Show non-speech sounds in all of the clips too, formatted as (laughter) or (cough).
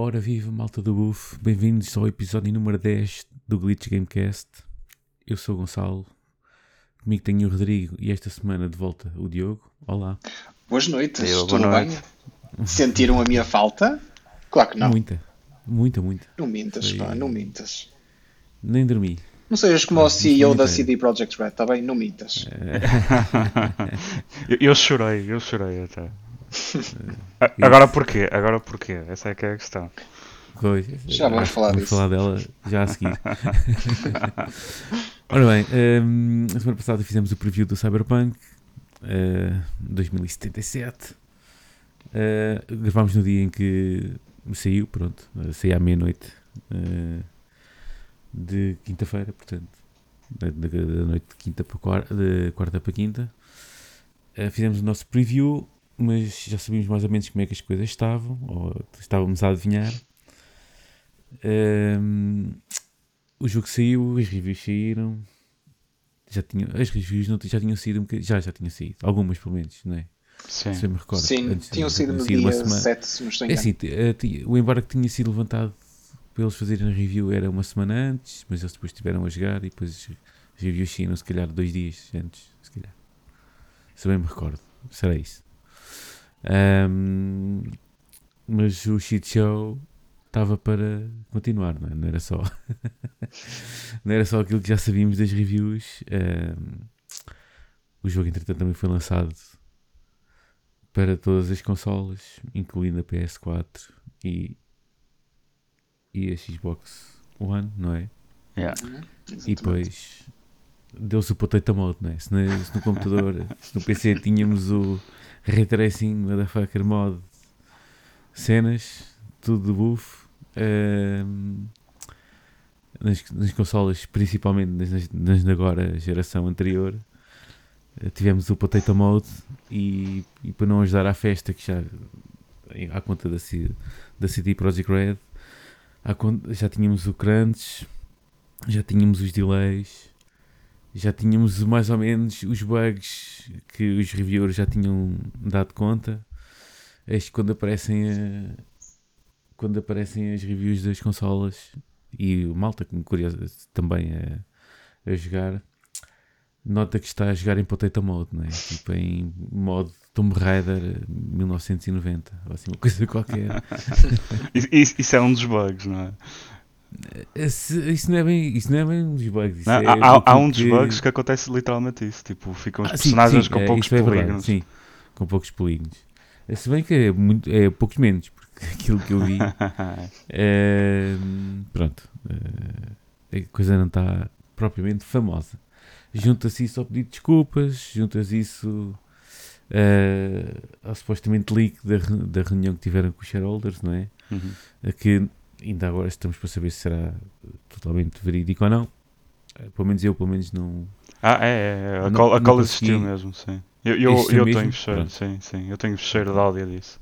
Ora viva, malta do Buff, bem-vindos ao episódio número 10 do Glitch Gamecast. Eu sou o Gonçalo, comigo tenho o Rodrigo e esta semana de volta o Diogo. Olá. Boas noites, Eu, tudo boa bem? Sentiram a minha falta? Claro que não. Muita, muita, muita. Não mintas, Foi- pá, não mintas. Nem dormi. Não sejas como o CEO da CD Projekt Red, tá bem? Não mintas. (laughs) eu, eu chorei, eu chorei até. (laughs) Agora porquê? Agora porquê? Essa é que é a questão. Pois, Já vamos falar vamos disso. falar dela já a seguir. (laughs) Ora bem, hum, a semana passada fizemos o preview do Cyberpunk uh, 2077. Uh, gravámos no dia em que saiu, pronto, uh, saiu à meia-noite uh, de quinta-feira, portanto, da, da- da noite de, quinta para quarta, de quarta para quinta. Uh, fizemos o nosso preview, mas já sabíamos mais ou menos como é que as coisas estavam, ou estávamos a adivinhar. Um, o jogo saiu, as reviews saíram. Já tinham, as reviews não, já tinham saído um bocadinho, já, já tinham saído, algumas pelo menos, não é? Sim. Se eu me recordo. Sim, Antes tinham sido no dia semana. 7, se não estou É assim, eh, o embargo que tinha sido levantado para eles fazerem a review era uma semana antes, mas eles depois estiveram a jogar e depois as reviews saíram se calhar dois dias antes, se calhar. Se bem me recordo, será isso. Ahm, mas o shit show estava para continuar, não, é? não era só (laughs) não era só aquilo que já sabíamos das reviews. Ahm, o jogo entretanto também foi lançado para todas as consolas, incluindo a PS4 e, e a Xbox One, não é? Yeah. Uhum, E depois deu-se o potato mode, não é? Se, no- se no computador, (laughs) se no PC tínhamos o Ray Tracing, Motherfucker Mod, cenas, tudo de buff. ehm, nas, nas consolas, principalmente nas, nas da agora geração anterior, eh, tivemos o Potato Mode e, e para não ajudar à festa, que já à conta da, C- da CD Projekt Red, à já tínhamos o crunch, já tínhamos os delays, já tínhamos mais ou menos os bugs que os reviewers já tinham dado conta. Eis que quando aparecem a- quando aparecem as reviews das consolas e o malta que me curioso também a, a jogar nota que está a jogar em Potato Mode, não é? Tipo em modo Tomb Raider 1990, ou assim, uma coisa qualquer. (laughs) Isso- isso é um dos bugs, não é? Esse- isso, não é bem, isso não é bem uns bugs. Isso Não, é há, há- há daquilo um dos que- bugs que acontece literalmente isso. Tipo, ficam os Ah, sim, personagens sim, com é, poucos é polígonos. sim, com poucos polígonos. Se bem que é, muito, é poucos menos, porque (laughs) aquilo que eu vi, (laughs) é, pronto, é, a coisa não está propriamente famosa. Junta-se isso ao pedido de desculpas, juntas isso é, ao supostamente leak da, da reunião que tiveram com os shareholders, não é? Uhum. que ainda agora estamos para saber se será totalmente verídico ou não. Eh, Pelo menos eu, pelo menos não. Ah, é, é, a cola, a cola consegui. existiu mesmo, sim. Eu, eu, eu mesmo? tenho fecheiro, Pronto. sim, sim. Eu tenho fecheiro de áudio disso.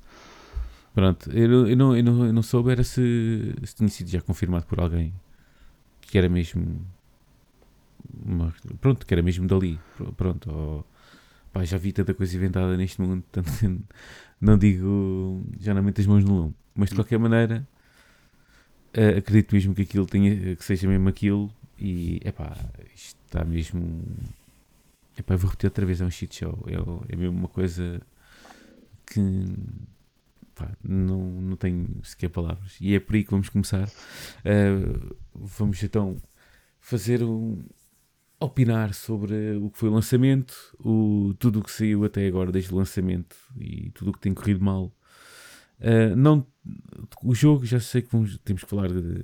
Pronto, eu, não- eu, não, eu, não, eu não soube era se, se tinha sido já confirmado por alguém que era mesmo. uma- pronto, que era mesmo dali. Pr- Pronto, ou, pá, já vi tanta coisa inventada neste mundo, (laughs) portanto, não digo. já não meto as mãos no lume. Mas de qualquer maneira, eh, acredito mesmo que aquilo tenha, que seja mesmo aquilo e é pá, isto está mesmo. Epá, eu vou repetir outra vez, é um shit show. É, é mesmo uma coisa que pá, não, não tenho sequer palavras. E é por aí que vamos começar. Uh, vamos então fazer um. opinar sobre o que foi o lançamento, o, tudo o que saiu até agora desde o lançamento e tudo o que tem corrido mal. Uh, não, o jogo já sei que vamos, temos que falar de,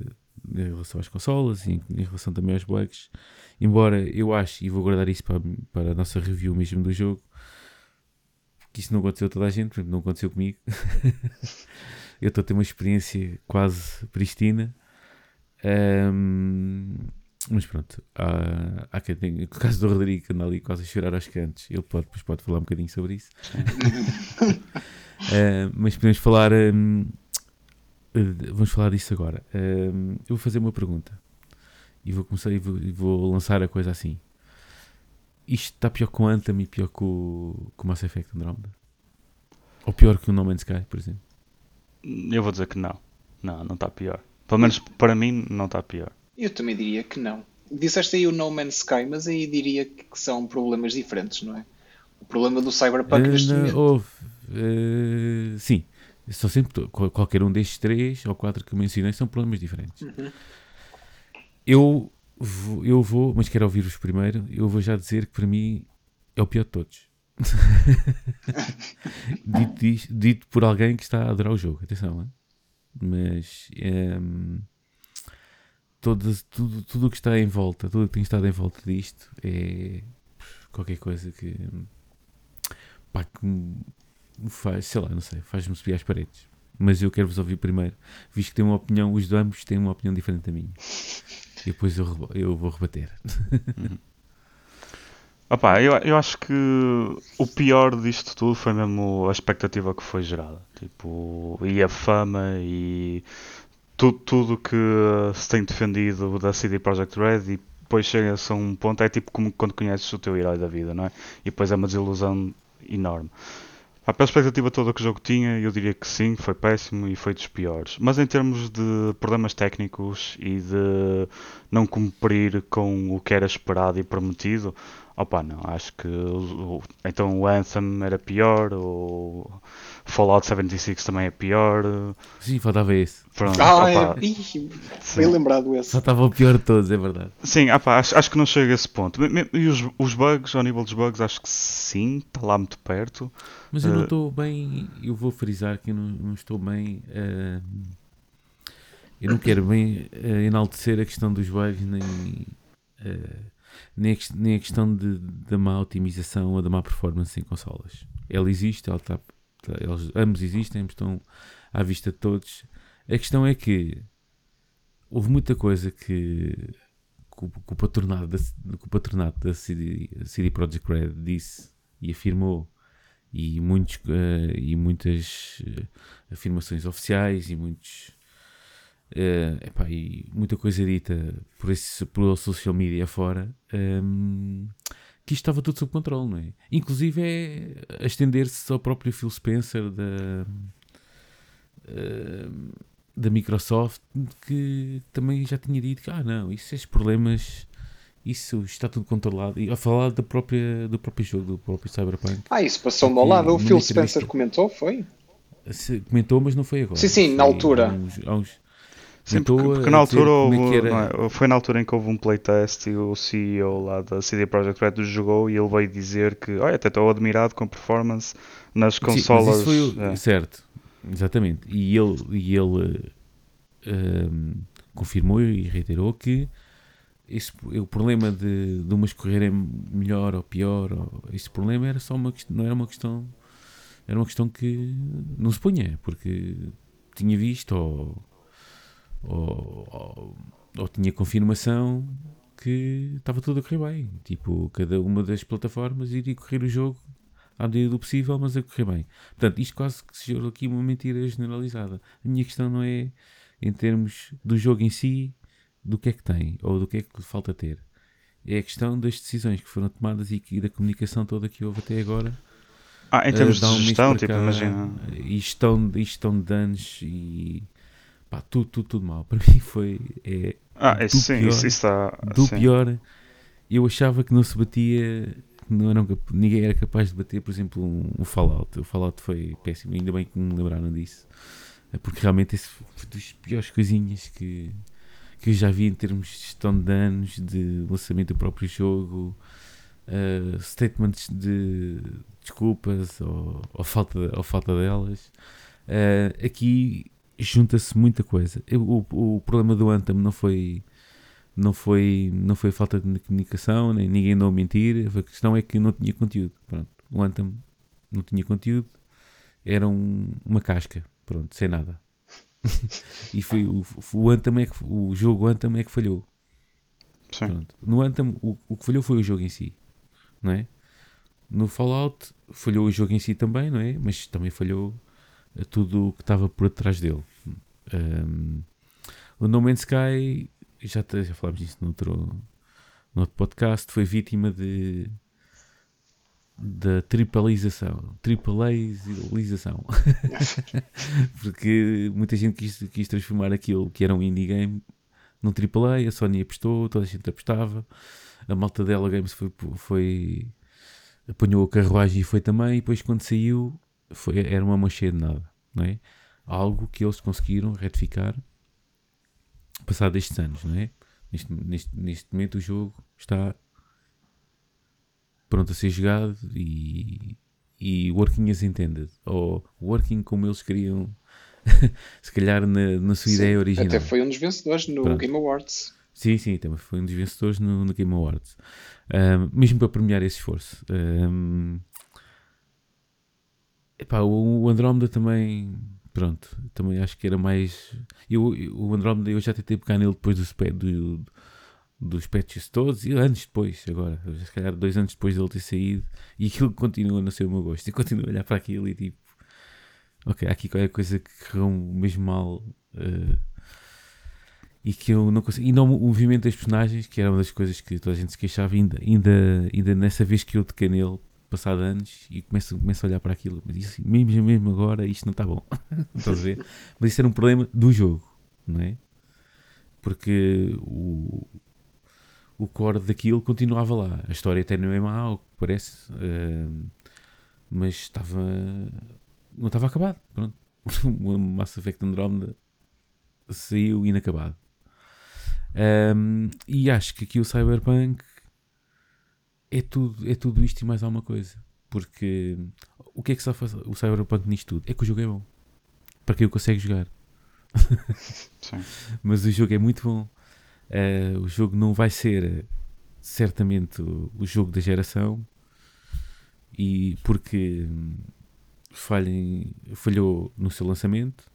em relação às consolas e em, relação também aos bugs. Embora eu acho, e vou guardar isso para, para a nossa review mesmo do jogo, que isso não aconteceu a toda a gente, não aconteceu comigo. (laughs) eu estou a ter uma experiência quase pristina. Ahm, mas pronto, há, há quem tenha, no caso do Rodrigo, que anda ali quase a chorar aos cantos, ele pode, depois pode falar um bocadinho sobre isso. Ah, (laughs) mas podemos falar. ahm, eh, vamos falar disso agora. Ahm, eu vou fazer uma pergunta e vou começar e vou, e vou lançar a coisa assim. Isto está pior com o Anthem e pior com, o- com o Mass Effect Andromeda? Ou pior que o No Man's Sky, por exemplo? Eu vou dizer que não. Não, não está pior. Pelo menos para mim não está pior. Eu também diria que não. Disseste aí o No Man's Sky, mas aí diria que são problemas diferentes, não é? O problema do Cyberpunk Uh, neste momento. houve, uh, sim, são sempre qual- qualquer um destes três ou quatro que mencionei são problemas diferentes. Eu, vou, eu vou, mas quero ouvir-vos primeiro. Eu vou já dizer que para mim é o pior de todos. (laughs) dito, dis- dito por alguém que está a adorar o jogo, atenção, hein? mas ehm, todas- tudo, tudo o que está em volta, tudo o que tem estado em volta disto é qualquer coisa que pá, que me faz, sei lá, não sei, faz-me subir às paredes. Mas eu quero vos ouvir primeiro, visto que tem uma opinião, os ambos têm uma opinião diferente da minha. E depois eu, eu vou rebater. Opa, eu, eu acho que o pior disto tudo foi mesmo a expectativa que foi gerada. Tipo, e a fama e tu, tudo que se tem defendido da CD Projekt Red e depois chega-se a um ponto, é tipo como quando conheces o teu herói da vida, não é? E depois é uma desilusão enorme. Pá, pela expectativa toda que o jogo tinha, eu diria que sim, foi péssimo e foi dos piores. Mas em termos de problemas técnicos e de não cumprir com o que era esperado e prometido, opa, não, acho que então o Anthem era pior, o Fallout 76 também é pior. Sim, faltava esse. Pronto, Ah, opa, é, ih, bem lembrado esse. Só estava o pior de todos, é verdade. Sim, pá, acho, acho que não chega a esse ponto. E os, os bugs, ao nível dos bugs, acho que sim, está lá muito perto. Mas eu não Eh, estou bem, eu vou frisar que eu não, não estou bem. eh, eu não quero bem eh, enaltecer a questão dos bugs, nem, nem, a, nem a questão de, da má otimização ou da má performance em consolas. Ela existe, ela está, tá- eles ambos existem, estão à vista de todos. A questão é que houve muita coisa que, que, o, que o patronato da, que o patronato da CD, CD Projekt Red disse e afirmou e, muitos, eh, e muitas eh, afirmações oficiais e muitos eh, epá, e muita coisa dita por esse por social media fora ehm, que isto estava tudo sob controle, não é? Inclusive é a estender-se ao próprio Phil Spencer da ehm, da Microsoft que também já tinha dito que ah não, isso esses problemas isso está tudo controlado e a falar da própria, do próprio jogo, do próprio Cyberpunk Ah, isso passou-me ao lado. O Phil. Spencer comentou, foi? Se- comentou, mas não foi agora. Sim, sim, na altura. há uns- há uns- Sim, porque, porque a na altura é houve, não é? foi na altura em que houve um playtest e o CEO lá da CD Projekt Red jogou e ele veio dizer que olha, até estou admirado com a performance nas Sim, consolas. isso foi o- é. certo, exatamente. E ele, e ele eh, ehm, confirmou e reiterou que esse, o problema de, de umas correrem melhor ou pior, ou, esse problema era só uma não era uma questão, era uma questão que não se punha, porque tinha visto ou, ou, ou, ou tinha confirmação que estava tudo a correr bem. Tipo, cada uma das plataformas iria correr o jogo à medida do possível, mas a correr bem. Portanto, isto quase que se gerou aqui uma mentira generalizada. A minha questão não é em termos do jogo em si, do que é que tem ou do que é que falta ter. É a questão das decisões que foram tomadas e, e da comunicação toda que houve até agora. Ah, em termos um de gestão, tipo, imagina. E gestão, e gestão de danos e pá, tudo, tudo, tudo mal. (laughs) Para mim foi é, Ah, do isso sim, pior- isso, está. do sim. pior. Eu achava que não se batia, não cap- ninguém era capaz de bater, por exemplo, um, um Fallout. O Fallout foi péssimo, ainda bem que me lembraram disso, É porque realmente esse foi das piores coisinhas que, que eu já vi em termos de gestão de danos, de lançamento do próprio jogo, eh, statements de desculpas ou, ou falta, ou falta delas. Eh, aqui junta-se muita coisa. Eu- o, o problema do Anthem não foi não foi não foi falta de comunicação nem ninguém andou a mentir a questão é que não tinha conteúdo pronto o Anthem não tinha conteúdo era um- uma casca pronto sem nada (laughs) e foi o, o Anthem é que o jogo Anthem é que falhou Sim. Pronto. No Anthem, o, o que falhou foi o jogo em si, não é? No Fallout, falhou o jogo em si também, não é? Mas também falhou eh, tudo o que estava por trás dele. Um, o No Man's Sky, já, já falámos disso no outro, podcast, foi vítima de, da tripleização. Tripleização. (laughs) Porque muita gente quis, quis transformar aquilo que era um indie game num AAA, a Sony apostou, toda a gente apostava. A malta dela Games foi, foi apanhou a carruagem e foi também, e depois quando saiu foi, era uma mancheia de nada, não é? Algo que eles conseguiram retificar passado estes anos, não é? Neste, neste, neste momento o jogo está pronto a ser jogado e, e working as intended, ou working como eles queriam, (laughs) se calhar na, na sua Sim, ideia original. Até foi um dos vencedores no Pronto. Game Awards. Sim, sim, também foi um dos vencedores no, no Game Awards. Ahm, mesmo para premiar esse esforço. Ahm, epá, o, o Andrómeda também, pronto, também acho que era mais. Eu, eu- o Andrómeda eu já tentei pegar nele depois do, do- dos patches todos e anos depois, agora, se calhar dois anos depois dele ter saído, e aquilo continua a não ser o meu gosto. E continuo a olhar para aquilo e tipo, ok, aqui qualquer coisa que correu mesmo mal. ah, e que eu não consigo. E não o movimento das personagens, que era uma das coisas que toda a gente se queixava, ainda, ainda, ainda nessa vez que eu toquei nele, passado anos, e começo, começo a olhar para aquilo, mas isso, mesmo, mesmo agora, isto não está bom. (laughs) Estás a ver? Mas isso era um problema do jogo, não é? Porque o, o core daquilo continuava lá. A história até não é má, ao que parece, eh, mas estava. não estava acabado. Pronto. (laughs) O Mass Effect Andromeda saiu inacabado. Um, e acho que aqui o Cyberpunk é tudo, é tudo isto e mais alguma coisa. Porque o que é que só faz o Cyberpunk nisto tudo? É que o jogo é bom. Para quem o consegue jogar. (laughs) Mas o jogo é muito bom. Uh, o jogo não vai ser eh, certamente o, jogo da geração. E porque hum, falhem, falhou no seu lançamento,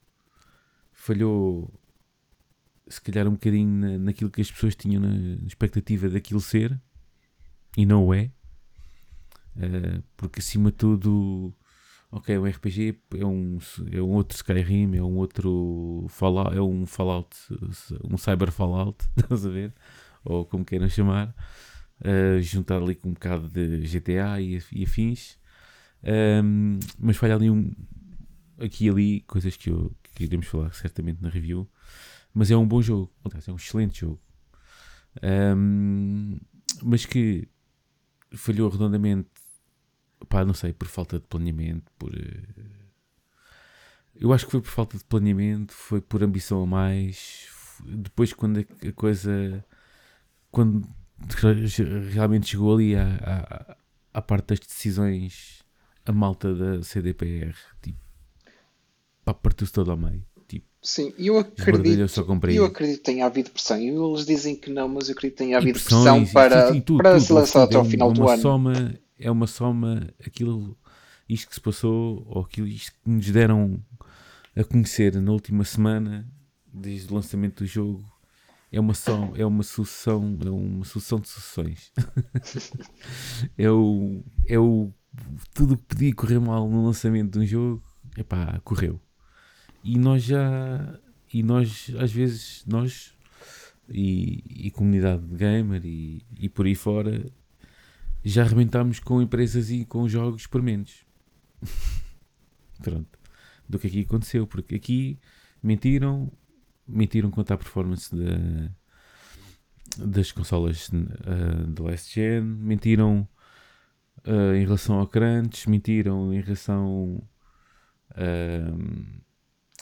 falhou se calhar um bocadinho na, naquilo que as pessoas tinham na expectativa daquilo ser e não é. Uh, porque acima de tudo, ok, um RPG, é um, é um outro Skyrim, é um outro Fallout, é um Fallout, um Cyber Fallout, (laughs) estás a ver? Ou como queiram chamar, uh, juntado ali com um bocado de GTA e, e afins. Um, mas falha ali um aqui e ali, coisas que, eu, que iremos falar certamente na review. Mas é um bom jogo, é um excelente jogo. Um, mas que falhou redondamente, pá, não sei, por falta de planeamento, por. uh, Eu acho que foi por falta de planeamento, foi por ambição a mais. Depois, quando a coisa. Quando realmente chegou ali à, à, à parte das decisões, a malta da CDPR, tipo, partiu-se todo ao meio. Sim, eu acredito, eu acredito que tenha havido pressão. E eles dizem que não, mas eu acredito que tenha havido pressão para, e tudo, para tudo, se lançar até ao final é do uma ano. Soma, é uma soma, aquilo, isto que se passou, ou aquilo isto que nos deram a conhecer na última semana, desde o lançamento do jogo, é uma, é uma sucessão, é uma sucessão de sucessões. (laughs) é o, é o, tudo o que podia correr mal no lançamento de um jogo, epá, correu. E nós já, e nós, às vezes, nós e, e comunidade de gamer e, e por aí fora já arrebentámos com empresas e com jogos por menos. (laughs) Pronto. Do que aqui aconteceu, porque aqui mentiram, mentiram quanto à performance da, das consolas uh, da last gen, mentiram uh, em relação ao crunch, mentiram em relação. Uh,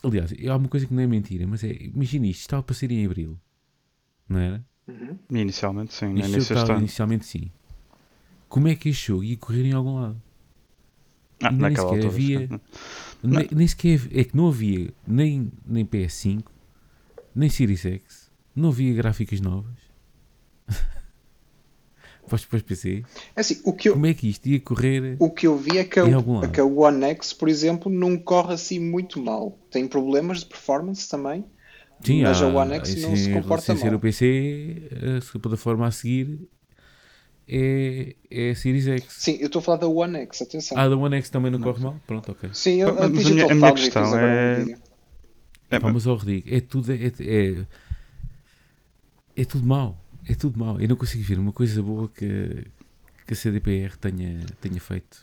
aliás, há uma coisa que não é mentira, mas é. Imagina isto, estava para sair em abril, não era? Uhum. Inicialmente, sim. Isto início estava inicialmente sim. Como é que este jogo ia correr em algum lado? Ah, nem naquela sequer altura. havia- (laughs) sim. Nem, nem sequer é que não havia nem, nem PS5, nem Series X, não havia gráficas novas. (laughs) para os para os PC. É assim, o que eu, Como é que isto ia correr? o que eu vi é que, a, é que a One X, por exemplo, não corre assim muito mal. Tem problemas de performance também, mas a One X não se comporta sem ser mal. o PC, a plataforma a seguir é, é a Series X. Sim, eu estou a falar da One X, atenção. Ah, da One X também não corre mal? Pronto, ok. Sim, a, a Mas a minha- Digital a minha questão é-. É, Pá, mas ao é tudo, é, é, é tudo mau. É tudo mau. Eu não consigo ver uma coisa boa que, que a CDPR tenha, tenha feito.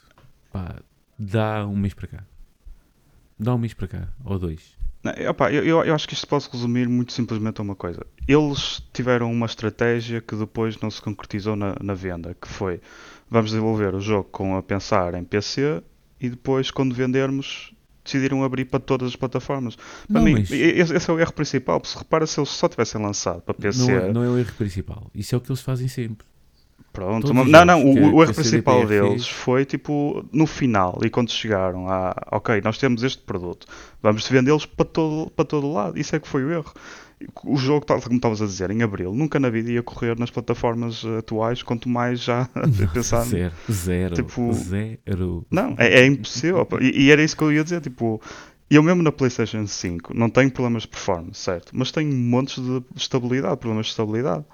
Pá, dá um mês para cá. Dá um mês para cá, ou dois. Não, opa, eu, eu, acho que isto pode resumir muito simplesmente a uma coisa. Eles tiveram uma estratégia que depois não se concretizou na, na venda, que foi vamos desenvolver o jogo com a pensar em PC e depois quando vendermos decidiram abrir para todas as plataformas. Para Não, mim, mas- esse, esse é o erro principal. Se repara, se eles só tivessem lançado para PC, Não, é- não é o erro principal. Isso é o que eles fazem sempre. Pronto, Todos não, não, o, o erro principal deles foi tipo no final e quando chegaram a ok, nós temos este produto, vamos vendê-los para todo, para todo lado. Isso é que foi o erro. O jogo, tal como estavas a dizer, em abril, nunca na vida ia correr nas plataformas eh, atuais, quanto mais já (laughs) pensar. Zero. Zero. Tipo- Zero. Não, é, é impossível. E, e era isso que eu ia dizer, tipo, eu mesmo na PlayStation 5 não tenho problemas de performance, certo? Mas tenho montes de estabilidade, problemas de estabilidade.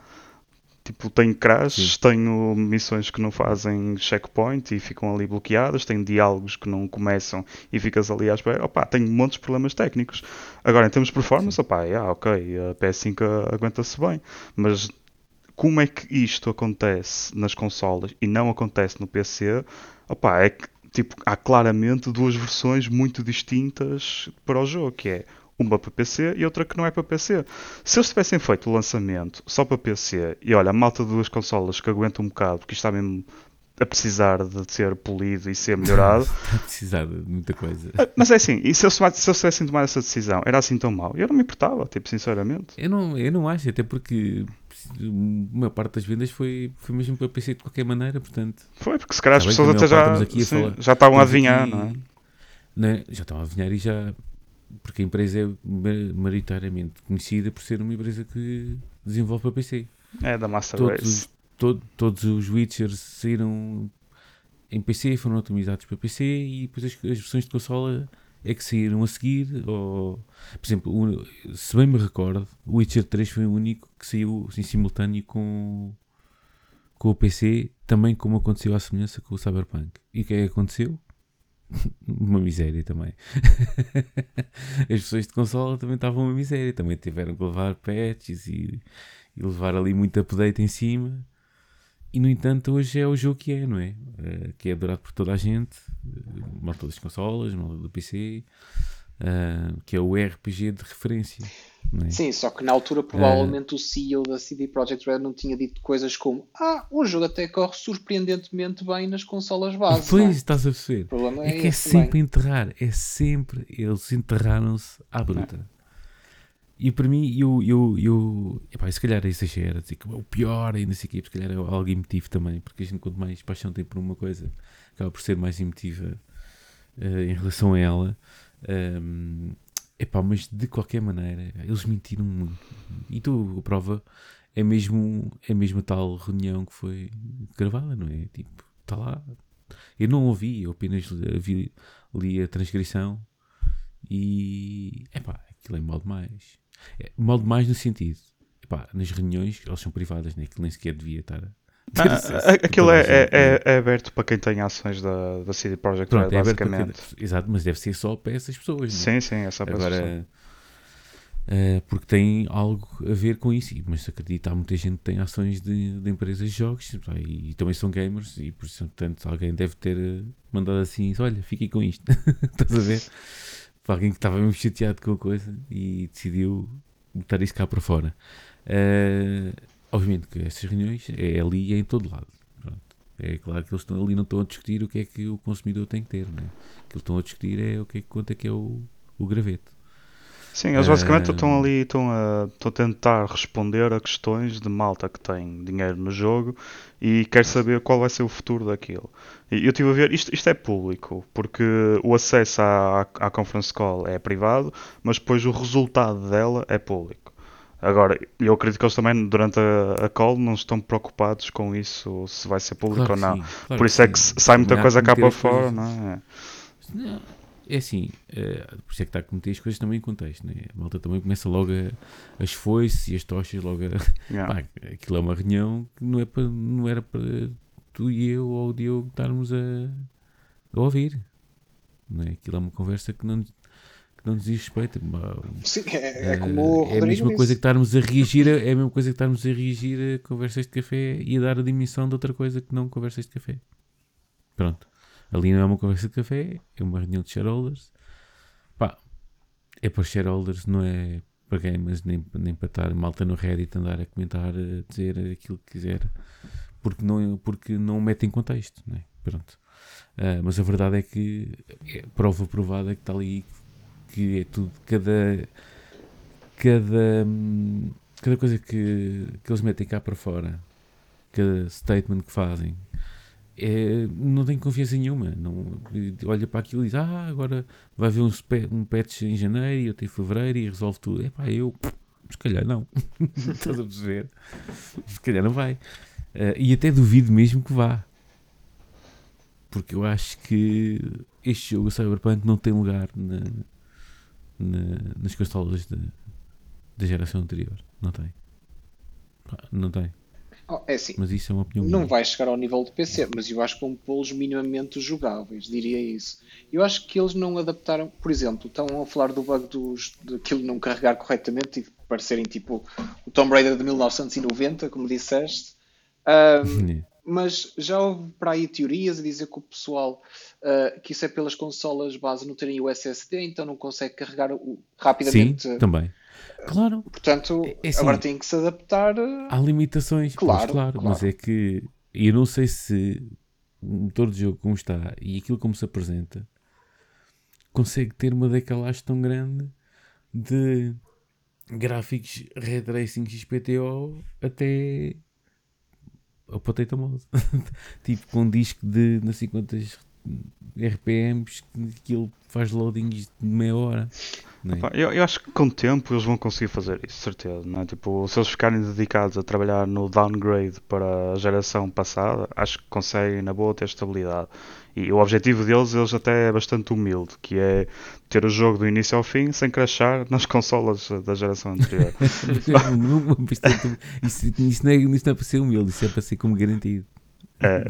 Tipo, tenho crashes, Sim. tenho missões que não fazem checkpoint e ficam ali bloqueadas, tenho diálogos que não começam e ficas ali à espera. Opa, tenho montes de problemas técnicos. Agora, em termos de performance, opá, yeah, ok, a PS5 aguenta-se bem, mas como é que isto acontece nas consolas e não acontece no PC? Opá, é que tipo, há claramente duas versões muito distintas para o jogo, que é uma para PC e outra que não é para PC. Se eles tivessem feito o lançamento só para PC e olha, a malta de duas consolas que aguenta um bocado, porque isto está mesmo a precisar de ser polido e ser melhorado, (laughs) a precisar de muita coisa. mas é assim, e se eles, se eles tivessem tomado essa decisão, era assim tão mau? Eu não me importava, tipo, sinceramente. Eu não, eu não acho, até porque a maior parte das vendas foi, foi mesmo para PC de qualquer maneira, portanto. Foi, porque se calhar as Tá pessoas até já, sim, já estavam a adivinhar, aqui- não é? né, já estão a adivinhar e já. Porque a empresa é ma- maioritariamente conhecida por ser uma empresa que desenvolve para PC. É da Master Todos, Race. os- to- todos os Witchers saíram em PC, foram otimizados para PC e depois as, as versões de consola é que saíram a seguir. Ou, por exemplo, o- se bem me recordo, o Witcher 3 foi o único que saiu em simultâneo com, com o PC, também como aconteceu à semelhança com o Cyberpunk. E o que é que aconteceu? (laughs) uma miséria também. (laughs) As versões de consola também estavam uma miséria, também tiveram que levar patches e, e levar ali muito update em cima. E no entanto, hoje é o jogo que é, não é? Eh, que é adorado por toda a gente, uh, malta das consolas, malta do PC, eh, que é o RPG de referência, é? Sim, só que na altura provavelmente o CEO da CD Projekt Red não tinha dito coisas como Ah, o jogo até corre surpreendentemente bem nas consolas base. Pois, é? estás a perceber. O problema É é, que é sempre também. enterrar, é sempre, eles enterraram-se à bruta. E para mim, eu, eu, eu epá, se calhar exagero, dizer que é o pior ainda sei que, se calhar é algo emotivo também, porque a gente quanto mais paixão tem por uma coisa, acaba por ser mais emotiva eh, em relação a ela. Ahm, epá, mas de qualquer maneira, eles mentiram muito. E tu, a prova, é mesmo, é mesmo a tal reunião que foi gravada, não é? Tipo, está lá. Eu não ouvi, eu apenas vi, li a transcrição e, epá, aquilo é mal demais. É, mal demais no sentido, epá, nas reuniões, elas são privadas, né? Aquilo nem sequer devia estar Ah, aquilo é, é, é- é aberto para quem tem ações da, da CD Projekt Pronto, Red, é basicamente. cada- Exato, mas deve ser só para essas pessoas, né? Sim, sim, essa é a pessoa. Agora, eh, porque tem algo a ver com isso, e- mas acredito há muita gente que tem ações de, de empresas de jogos pá, e, também são gamers, e por isso, portanto, alguém deve ter eh, mandado assim: olha, fiquem com isto, (laughs) estás a ver? Para alguém que estava mesmo chateado com a coisa e decidiu botar isso cá para fora. Eh, obviamente que essas reuniões é ali e é em todo lado. Pronto. É claro que eles estão ali, não estão a discutir o que é que o consumidor tem que ter, né? o que eles estão a discutir é o que é que conta que é o, o graveto. Sim, eles basicamente Ah. estão ali, estão a, estão a tentar responder a questões de malta que tem dinheiro no jogo e quer saber qual vai ser o futuro daquilo. E eu estive a ver, isto, isto é público, porque o acesso à, à conference call é privado, mas depois o resultado dela é público. Agora, eu acredito que eles também, durante a, a call, não estão preocupados com isso, se vai ser público Claro ou não. sim, claro Por isso é que sim. sai muita coisa cá para fora, não é? Não, é assim, eh, por isso é que está a cometer as coisas também em contexto, né? A malta também começa logo a, as foices e as tochas logo a, (laughs) Yeah. Pá, aquilo é uma reunião que não, é para, não era para tu e eu ou o Diogo estarmos a, a ouvir. Não é? Aquilo é uma conversa que não, não nos diz respeito. Sim, é, é como o É a mesma coisa que estarmos a reagir a, é a mesma coisa que estarmos a reagir a conversas de café e a dar a dimensão de outra coisa que não conversas de café. Pronto. Ali não é uma conversa de café, é uma reunião de shareholders. Pá, é para shareholders, não é para gamers, nem, nem para estar malta no Reddit andar a comentar, a dizer aquilo que quiser, porque não, porque não mete em contexto, não é? Pronto. Uh, mas a verdade é que é prova provada que está ali que é tudo, cada cada cada coisa que, que eles metem cá para fora cada statement que fazem é, não tem confiança nenhuma. Não, olha para aquilo e diz: Ah, agora vai haver um, um patch em janeiro e outro em fevereiro e resolve tudo. É pá, eu, se calhar não. (laughs) Estás a perceber? Se calhar não vai. Uh, e até duvido mesmo que vá. Porque eu acho que este jogo, Cyberpunk, não tem lugar na, na, nas consolas da geração anterior. Não tem. Não tem. Oh, é assim, mas isso é uma opinião. Não minha. vai chegar ao nível de PC, mas eu acho que vão pô-los minimamente jogáveis, diria isso. Eu acho que eles não adaptaram, por exemplo, estão a falar do bug dos, daquilo não carregar corretamente e parecerem tipo o Tomb Raider de 1990, como disseste. (laughs) Um, mas já houve para aí teorias a dizer que o pessoal uh, que isso é pelas consolas base não terem o SSD, então não consegue carregar o, rapidamente. Sim, também. Claro. Portanto, é, é assim, agora tem que se adaptar. Há limitações, claro, claro, claro, mas é que eu não sei se o motor de jogo como está e aquilo como se apresenta consegue ter uma decalagem tão grande de gráficos Ray Tracing XPTO até ao potato mode. (laughs) tipo com um disco de não sei quantas RPMs que ele faz loadings de meia hora. É? Eu, eu, acho que com o tempo eles vão conseguir fazer isso, certeza. Não é? tipo, se eles ficarem dedicados a trabalhar no downgrade para a geração passada, acho que conseguem na boa ter estabilidade. E o objetivo deles, eles até é bastante humilde, que é ter o jogo do início ao fim sem crashar nas (laughs) consolas da geração anterior. (laughs) isso, isso, não é, isso não é para ser humilde, isso é para ser como garantido. É,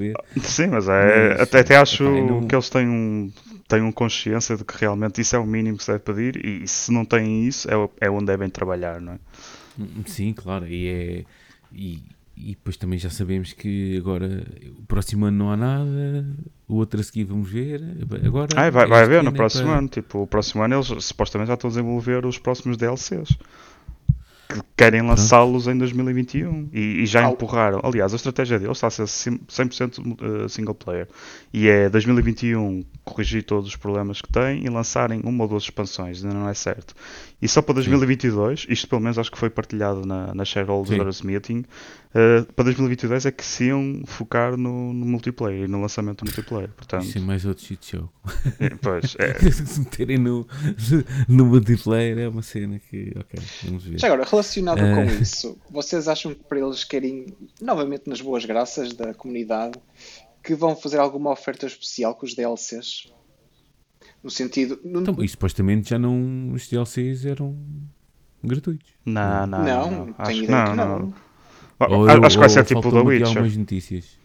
(laughs) sim, mas, é, mas até, até acho não... que eles têm um, tenham consciência de que realmente isso é o mínimo que se deve pedir e, e se não têm isso é, é onde devem trabalhar, não é? Sim, claro, e é e, e depois também já sabemos que agora o próximo ano não há nada, o outro a seguir vamos ver. Agora ah, vai, vai haver no é próximo para... ano, tipo, o próximo ano eles supostamente já estão a desenvolver os próximos DLCs que querem lançá-los em 2021 e, e já empurraram. Aliás, a estratégia deles está a ser 100% eh, single player e é 2021 corrigir todos os problemas que têm e lançarem uma ou duas expansões, ainda não é certo. E só para 2022, Sim. isto pelo menos acho que foi partilhado na, na Shareholders Sim. Meeting, uh, para 2022 é que se iam focar no, no, multiplayer e no lançamento do multiplayer. Portanto, Isso é mais outro shit show. É, pois, é. (laughs) se meterem no, no multiplayer é uma cena que, ok, vamos ver. Já agora, relacionado uh... com isso, vocês acham que para eles querem, novamente nas boas graças da comunidade, que vão fazer alguma oferta especial com os DLCs? No sentido. No... Então, e supostamente já não. Os DLCs eram gratuitos. Não, não. Não, não, não. tenho ideia não, que não. não. Ou, acho que vai ser tipo The Witcher. algumas notícias.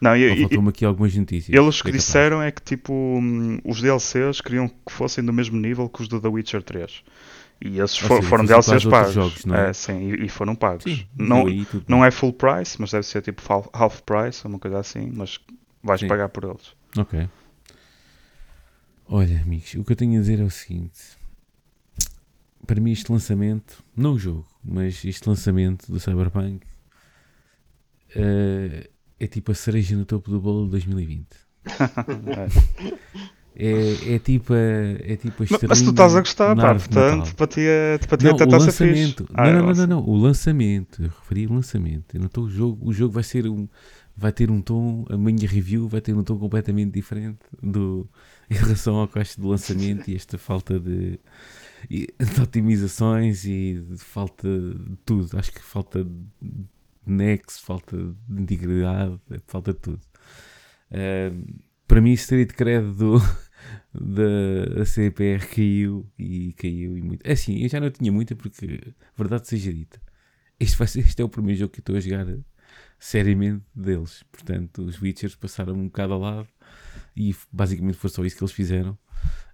Não, e, faltam aqui algumas notícias. Eles que disseram é que tipo hum, os DLCs queriam que fossem do mesmo nível que os do The Witcher 3. E esses for, seja, foram DLCs pagos. Jogos, não é? é sim, e, e, foram pagos. Sim, não, não é full price, mas deve ser tipo half price, uma coisa assim, mas vais sim. pagar por eles. Ok. Olha, amigos, o que eu tenho a dizer é o seguinte: para mim, este lançamento, não o jogo, mas este lançamento do Cyberpunk uh, é tipo a cereja no topo do bolo de 2020. (laughs) é, é tipo a, é tipo a mas, mas tu estás a gostar, pá, portanto, para ti é, para ti é não, é o lançamento, não, ah, não, não, não, não, o lançamento, eu referi o lançamento, eu não estou o jogo, o jogo vai ser um, vai ter um tom, a minha review vai ter um tom completamente diferente do, em relação ao custo do lançamento e esta falta de, de otimizações e de falta de tudo. Acho que falta de nexo, falta de integridade, falta de tudo. Uh, para mim, de crédito (laughs) da CPR caiu e caiu e muito. É assim, eu já não tinha muita porque, verdade seja dita, este, vai ser, este é o primeiro jogo que estou a jogar seriamente deles. Portanto, os Witchers passaram um bocado ao lado e basicamente foi só isso que eles fizeram.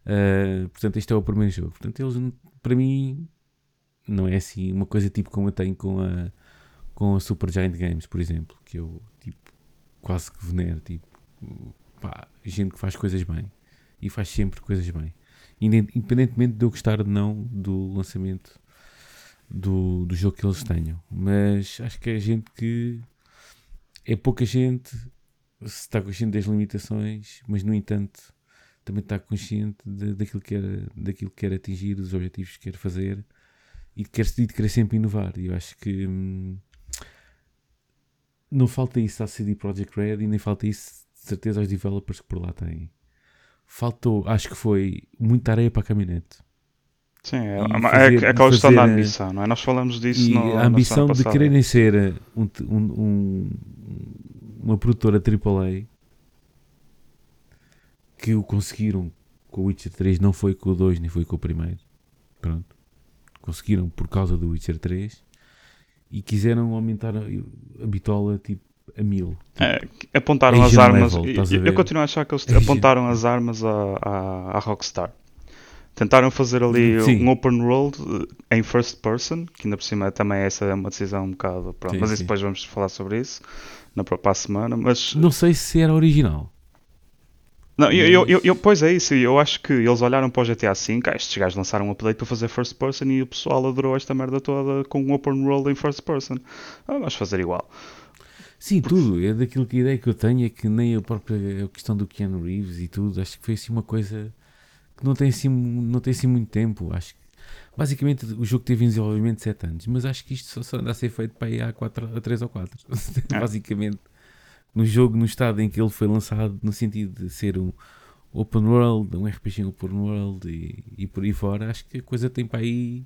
Uh, portanto, este é o primeiro jogo. Portanto, eles, para mim, não é assim uma coisa tipo como eu tenho com a, com a Super Giant Games, por exemplo, que eu tipo, quase que venero. Tipo, pá, gente que faz coisas bem e faz sempre coisas bem, independentemente de eu gostar ou não do lançamento do, do jogo que eles tenham. Mas acho que é gente que é pouca gente se está consciente das limitações, mas no entanto também está consciente de, daquilo, que quer, daquilo que quer atingir, dos objetivos que quer fazer e de querer, de querer sempre inovar. E eu acho que hum, não falta isso à CD Projekt Red e nem falta isso de certeza aos developers que por lá têm. Faltou, acho que foi muita areia para a caminhonete. Sim, é, fazer, é, aquela questão da ambição, não é? Nós falamos disso no, A ambição de quererem ser um, um, um, uma produtora AAA que o conseguiram com o Witcher 3, não foi com o 2 nem foi com o primeiro. Pronto. Conseguiram por causa do Witcher 3 e quiseram aumentar a, a bitola tipo a mil. Tipo, é, apontaram as armas. Level, eu, eu continuo a achar que eles apontaram as armas à, à, à Rockstar. Tentaram fazer ali sim. um open world eh, em first person, que ainda por cima também essa é uma decisão um bocado. Pronto, sim, mas sim. depois vamos falar sobre isso na próxima semana. Mas não sei se era original. Não, mas... eu, eu, eu, pois é isso, eu acho que eles olharam para o GTA V, ah, estes gajos lançaram um update para fazer first person e o pessoal adorou esta merda toda com um open world em first person. Ah, vamos fazer igual. Sim, tudo. É daquilo que a ideia que eu tenho é que nem a própria questão do Keanu Reeves e tudo, acho que foi assim uma coisa que não tem assim, não tem assim muito tempo. Acho que basicamente o jogo teve em desenvolvimento de 7 anos, mas acho que isto só, só anda a ser feito para ir há 4, a 3 ou 4. (laughs) É. basicamente, no jogo, no estado em que ele foi lançado, no sentido de ser um open world, um RPG open world e, e por aí fora, acho que a coisa tem para aí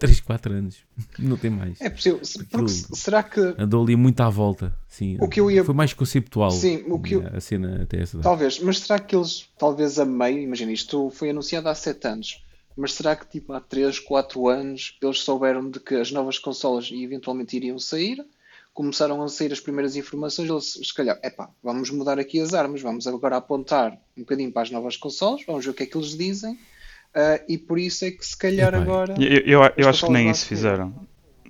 3, 4 anos. (laughs) Não tem mais. É possível. Porque será que. Andou ali muito à volta. Sim, o que eu ia... Foi mais conceptual. Sim, o que eu... a cena até essa. Talvez, mas será que eles, talvez a meio, imagina, isto foi anunciado há 7 anos. Mas será que tipo há 3, 4 anos eles souberam de que as novas consolas eventualmente iriam sair? Começaram a sair as primeiras informações, eles se calhar, epá, vamos mudar aqui as armas, vamos agora apontar um bocadinho para as novas consolas, vamos ver o que é que eles dizem Uh, e por isso é que se calhar agora. Eu, eu, eu acho que nem isso fizeram.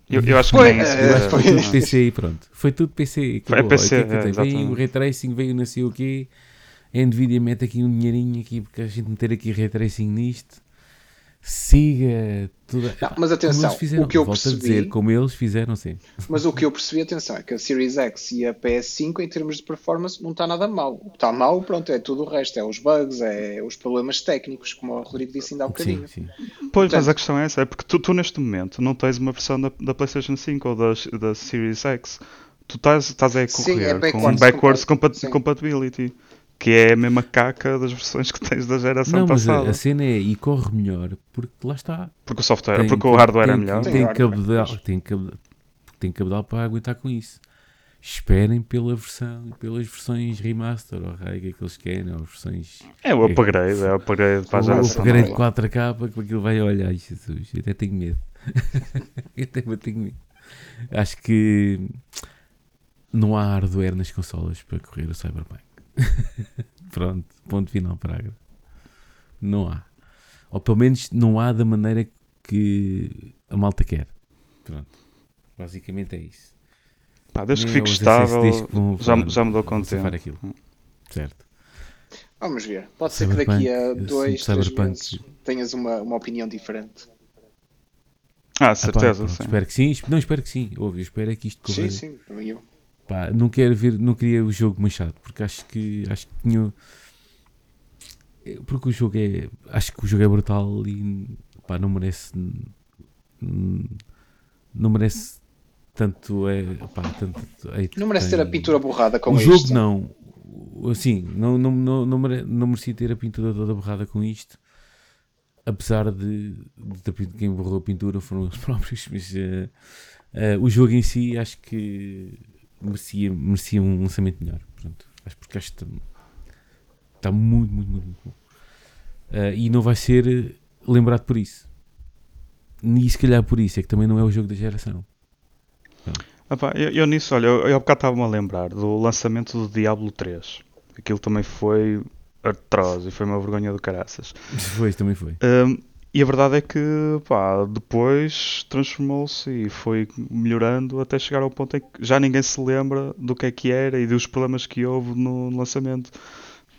Eu, eu acho que foi, nem isso fizeram. Foi tudo PCI, pronto. Foi tudo PCI. Foi PC, é, é, veio o Ray Tracing, veio não sei o quê. A Nvidia mete aqui um dinheirinho aqui, porque a gente meter aqui Ray Tracing nisto siga tudo. Não, mas atenção, fizeram, o que eu percebi, a dizer, como eles fizeram sempre. Mas o que eu percebi, atenção, é que a Series X e a PS5 em termos de performance não está nada mal. O que está mal, pronto, é tudo o resto, é os bugs, é os problemas técnicos, como o Rodrigo disse ainda há bocadinho. Sim, sim. Pois, Portanto, mas a questão é essa, é porque tu, tu, neste momento não tens uma versão da, da PlayStation 5 ou da, da Series X. Tu estás, estás a correr sim, é backwards com backwards compatibility que é a mesma caca das versões que tens da geração não, passada. Mas a, a cena é e corre melhor porque lá está. Porque o software, tem, porque o hardware tem, é melhor. Tem, tem cabedal, tem, cabedal, tem cabedal para aguentar com isso. Esperem pela versão, pelas versões remaster ou raiga que eles querem, ou versões. É o upgrade, é o upgrade para a geração. O upgrade 4K que aquilo vai olhar, Jesus, eu até tenho medo. (laughs) eu até tenho medo. Acho que não há hardware nas consolas para correr o Cyberpunk. (laughs) Pronto, ponto final, parágrafo. Não há. Ou pelo menos não há da maneira que a malta quer. Pronto. Basicamente é isso. Pá, desde Nem que fique estável, que já, já mudou com o tempo. Aquilo. Certo. Vamos ver. Pode ser que daqui a dois, três meses tenhas uma, uma opinião diferente. Ah, certeza, ah, pá, sim. Espero que sim. Não, espero que sim. Ouve, espero é que isto corra. Sim, sim, também eu. Pá, não quero ver, não queria o jogo mais chato, porque acho que acho que tinha porque o jogo é acho que o jogo é brutal e pá, não merece não merece tanto é pá, tanto é, não merece tem, ter a pintura borrada com o jogo não. Assim não não, não, não, mere, não merecia ter a pintura toda borrada com isto apesar de, de, de quem borrou a pintura foram os (laughs) próprios mas uh, uh, o jogo em si acho que merecia, merecia um lançamento melhor. Portanto, acho porque acho que está, muito, muito, muito, muito bom. Uh, e não vai ser lembrado por isso. E se calhar por isso, é que também não é o jogo da geração. Opa, eu, eu, nisso, olha, eu, eu há bocado estava-me a lembrar do lançamento do Diablo 3. Aquilo também foi atroz e foi uma vergonha do caraças. (laughs) Foi, também foi. Um, e a verdade é que pá, depois transformou-se e foi melhorando até chegar ao ponto em que já ninguém se lembra do que é que era e dos problemas que houve no lançamento.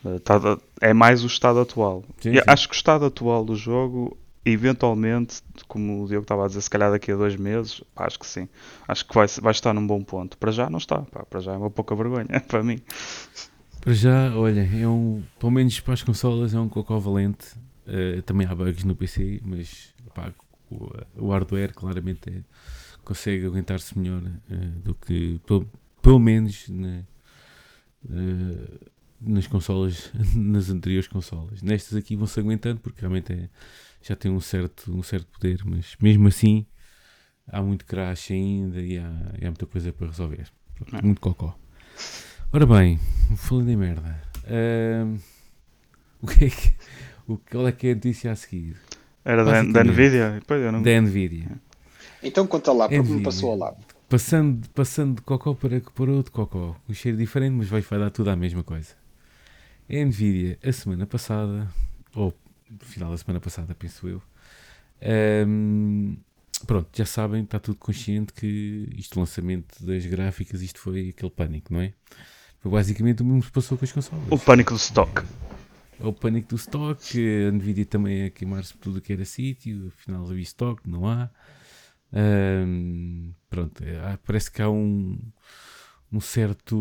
Uh, tá- é mais o estado atual. Sim, sim. Acho que o estado atual do jogo, eventualmente, como o Diogo estava a dizer, se calhar daqui a dois meses, pá, acho que sim. Acho que vai, vai estar num bom ponto. Para já não está, pá, para já é uma pouca vergonha (laughs) para mim. Para já, olha, é um, pelo menos para as consolas, é um cocó valente. Uh, também há bugs no PC, mas pá, o, o hardware claramente é- consegue aguentar-se melhor uh, do que, pelo, pelo menos, na- uh, nas consolas, (laughs) nas anteriores consolas. Nestas aqui vão-se aguentando porque realmente é- já tem um certo, um certo poder, mas mesmo assim há muito crash ainda e há, e há muita coisa para resolver. Pronto, É. Muito cocó. Ora bem, falando em merda, ahm, (laughs) o que é que, o, qual é que é a notícia a seguir? Era da, da. Nvidia? Pois eu não... Da Nvidia. Então conta lá, porque me passou ao lado. Passando, passando de cocó para, para outro cocó. Um cheiro diferente, mas vai, vai dar tudo a mesma coisa. A Nvidia, a semana passada, ou no final da semana passada, penso eu, ahm, pronto, já sabem, está tudo consciente que isto, o lançamento das gráficas, isto foi aquele pânico, não é? Foi basicamente o mesmo que se passou com as consolas. O pânico do stock. É o pânico do stock, a Nvidia também a queimar-se por tudo o que era sítio, afinal havia stock, não há. Ahm, pronto, é, parece que há um, um certo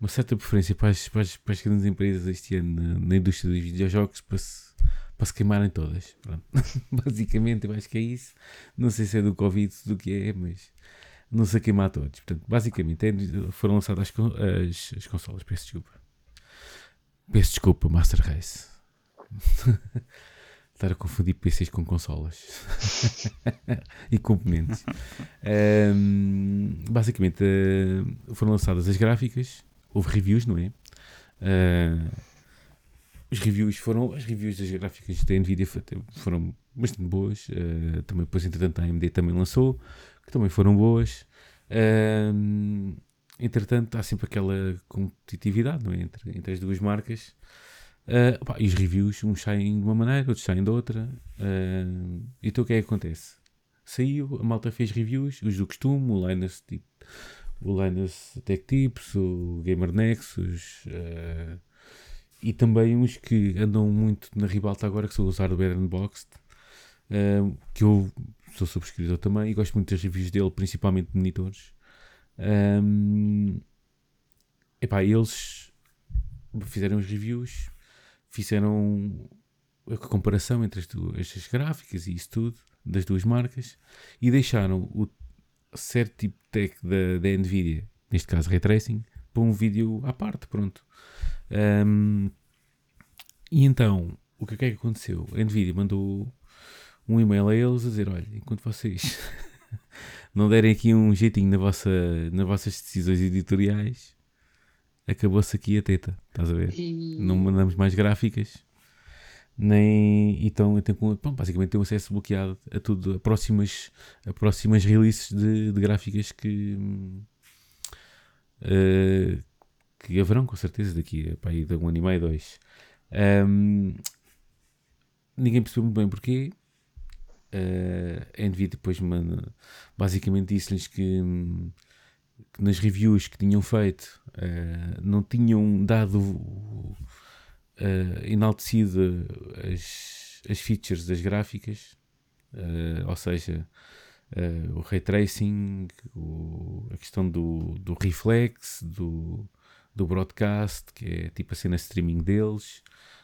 uma certa preferência para as, para as, para as grandes empresas este ano na, na indústria dos videojogos para se, para se queimarem todas. (laughs) Basicamente, eu acho que é isso. Não sei se é do Covid, do que é, mas não se a queimar todos. Portanto, basicamente, é- foram lançadas as, as consolas. Peço desculpa. Peço desculpa, Master Race. (laughs) Estar a confundir PCs com consolas (laughs) e componentes. Ahm, basicamente, ah, foram lançadas as gráficas, houve reviews, não é? Ah, os reviews foram, as reviews das gráficas da Nvidia fo- foram bastante boas. ah, também, depois, entretanto, a AMD também lançou, que também foram boas. Ahm, entretanto, há sempre aquela competitividade é? entre, entre as duas marcas. Pá, e os reviews, uns saem de uma maneira, outros saem de outra. Ah, então o que é que acontece? Saiu, a malta fez reviews, os do costume, o Linus, tipo, o Linus Tech Tips, o Gamer Nexus, ah, e também uns que andam muito na ribalta agora, que são os Hardware Unboxed, ah, que eu sou subscritor também e gosto muito das reviews dele, principalmente de monitores. Um, epá, eles fizeram os reviews, fizeram a comparação entre as duas, estas gráficas e isso tudo, das duas marcas, e deixaram o certo tipo de tech da, da Nvidia, neste caso Ray Tracing, para um vídeo à parte, pronto. Um, e então, o que é que aconteceu? A Nvidia mandou um e-mail a eles a dizer, olha, enquanto vocês não derem aqui um jeitinho na vossa, nas vossas decisões editoriais, acabou-se aqui a teta, estás a ver? E... Não mandamos mais gráficas, nem então eu tenho, bom, basicamente tenho acesso bloqueado a tudo, a próximas, a próximas releases de, de gráficas que eh, que haverão com certeza daqui a aí de um ano e meio, dois. Hum, ninguém percebeu muito bem porquê. Eh, a Nvidia depois basicamente disse-lhes que, que nas reviews que tinham feito eh, não tinham dado eh, enaltecido as, as features das gráficas, ou seja, eh, o ray tracing, o- a questão do, do reflex, do, do broadcast, que é tipo a cena streaming deles,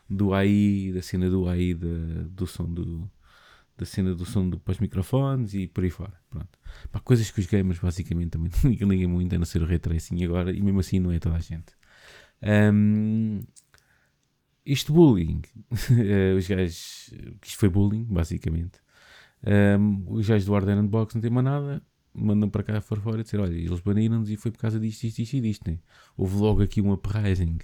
do AI, da cena do AI do som do, da cena do som do, para os microfones e por aí fora. Pronto. Coisas que os gamers basicamente também (laughs) não ligam muito a não ser o ray tracing agora, e mesmo assim não é toda a gente. Ahm, isto bullying, (laughs) os gajos, isto foi bullying, basicamente. Ahm, os gajos do Hardware Unbox não têm mais nada, mandam para cá fora fora dizer: olha, eles baniram-nos e foi por causa disto, isto, isto e disto. Né? Houve logo aqui um uprising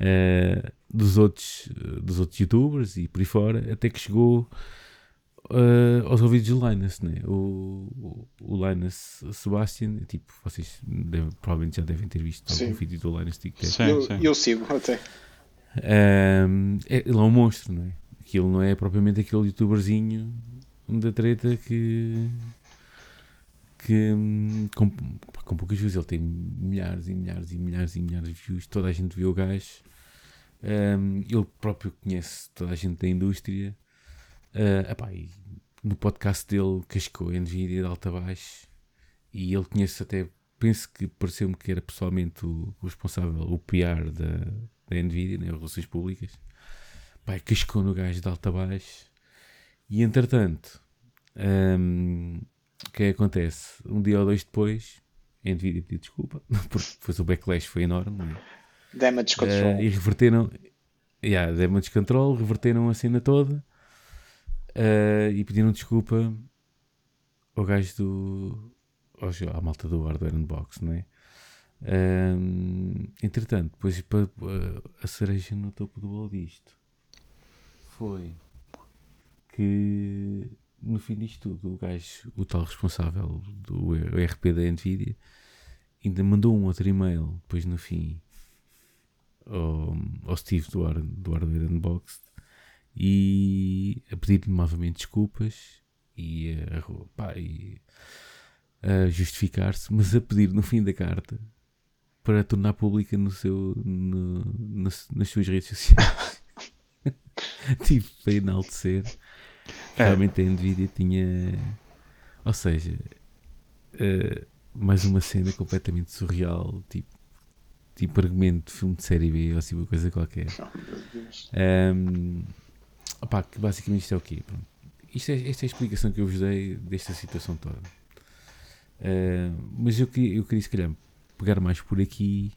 eh, dos, outros, dos outros youtubers e por aí fora, até que chegou eh, aos ouvidos do Linus, né? o, o, o Linus Sebastian. Tipo, vocês devem- provavelmente já devem ter visto Sim. algum vídeo do Linus TikTok. Sim, eu, sim. eu sigo até. Um, é, ele é um monstro, não é? Aquilo não é propriamente aquele youtuberzinho da treta que. que com, com poucas views. Ele tem milhares e milhares e milhares e milhares de views. Toda a gente viu o gajo. Um, ele próprio conhece toda a gente da indústria. Uh, epá, no podcast dele cascou a Nvidia de alta a baixo. E ele conhece até. Penso que pareceu-me que era pessoalmente o, o responsável, o PR da, da Nvidia, né, relações públicas. Pai, cascou no gajo de alta a baixo. E entretanto, um, o que é que acontece? Um dia ou dois depois, a Nvidia pediu desculpa, (laughs) porque depois o backlash foi enorme. Né? Damage control. Uh, e reverteram. Yeah, damage control, reverteram a cena toda uh, e pediram desculpa ao gajo do. à malta do Hardware Unbox, não é? Um, entretanto, depois para, a cereja no topo do bolo disto foi que no fim disto tudo, o gajo, o tal responsável do RP da Nvidia, ainda mandou um outro e-mail depois no fim ao, ao Steve do, do Hardware Unboxed e a pedir novamente desculpas e a, pá, e a justificar-se, mas a pedir no fim da carta para tornar pública no seu, no, nas, nas suas redes sociais. (laughs) tipo, para enaltecer. É. Realmente a Nvidia tinha. Ou seja, uh, mais uma cena completamente surreal, tipo, tipo argumento de filme de série B ou assim uma coisa qualquer. Um, opá, que basicamente isto é o quê? Isto é, esta é a explicação que eu vos dei desta situação toda. Uh, mas eu queria, eu queria se calhar pegar mais por aqui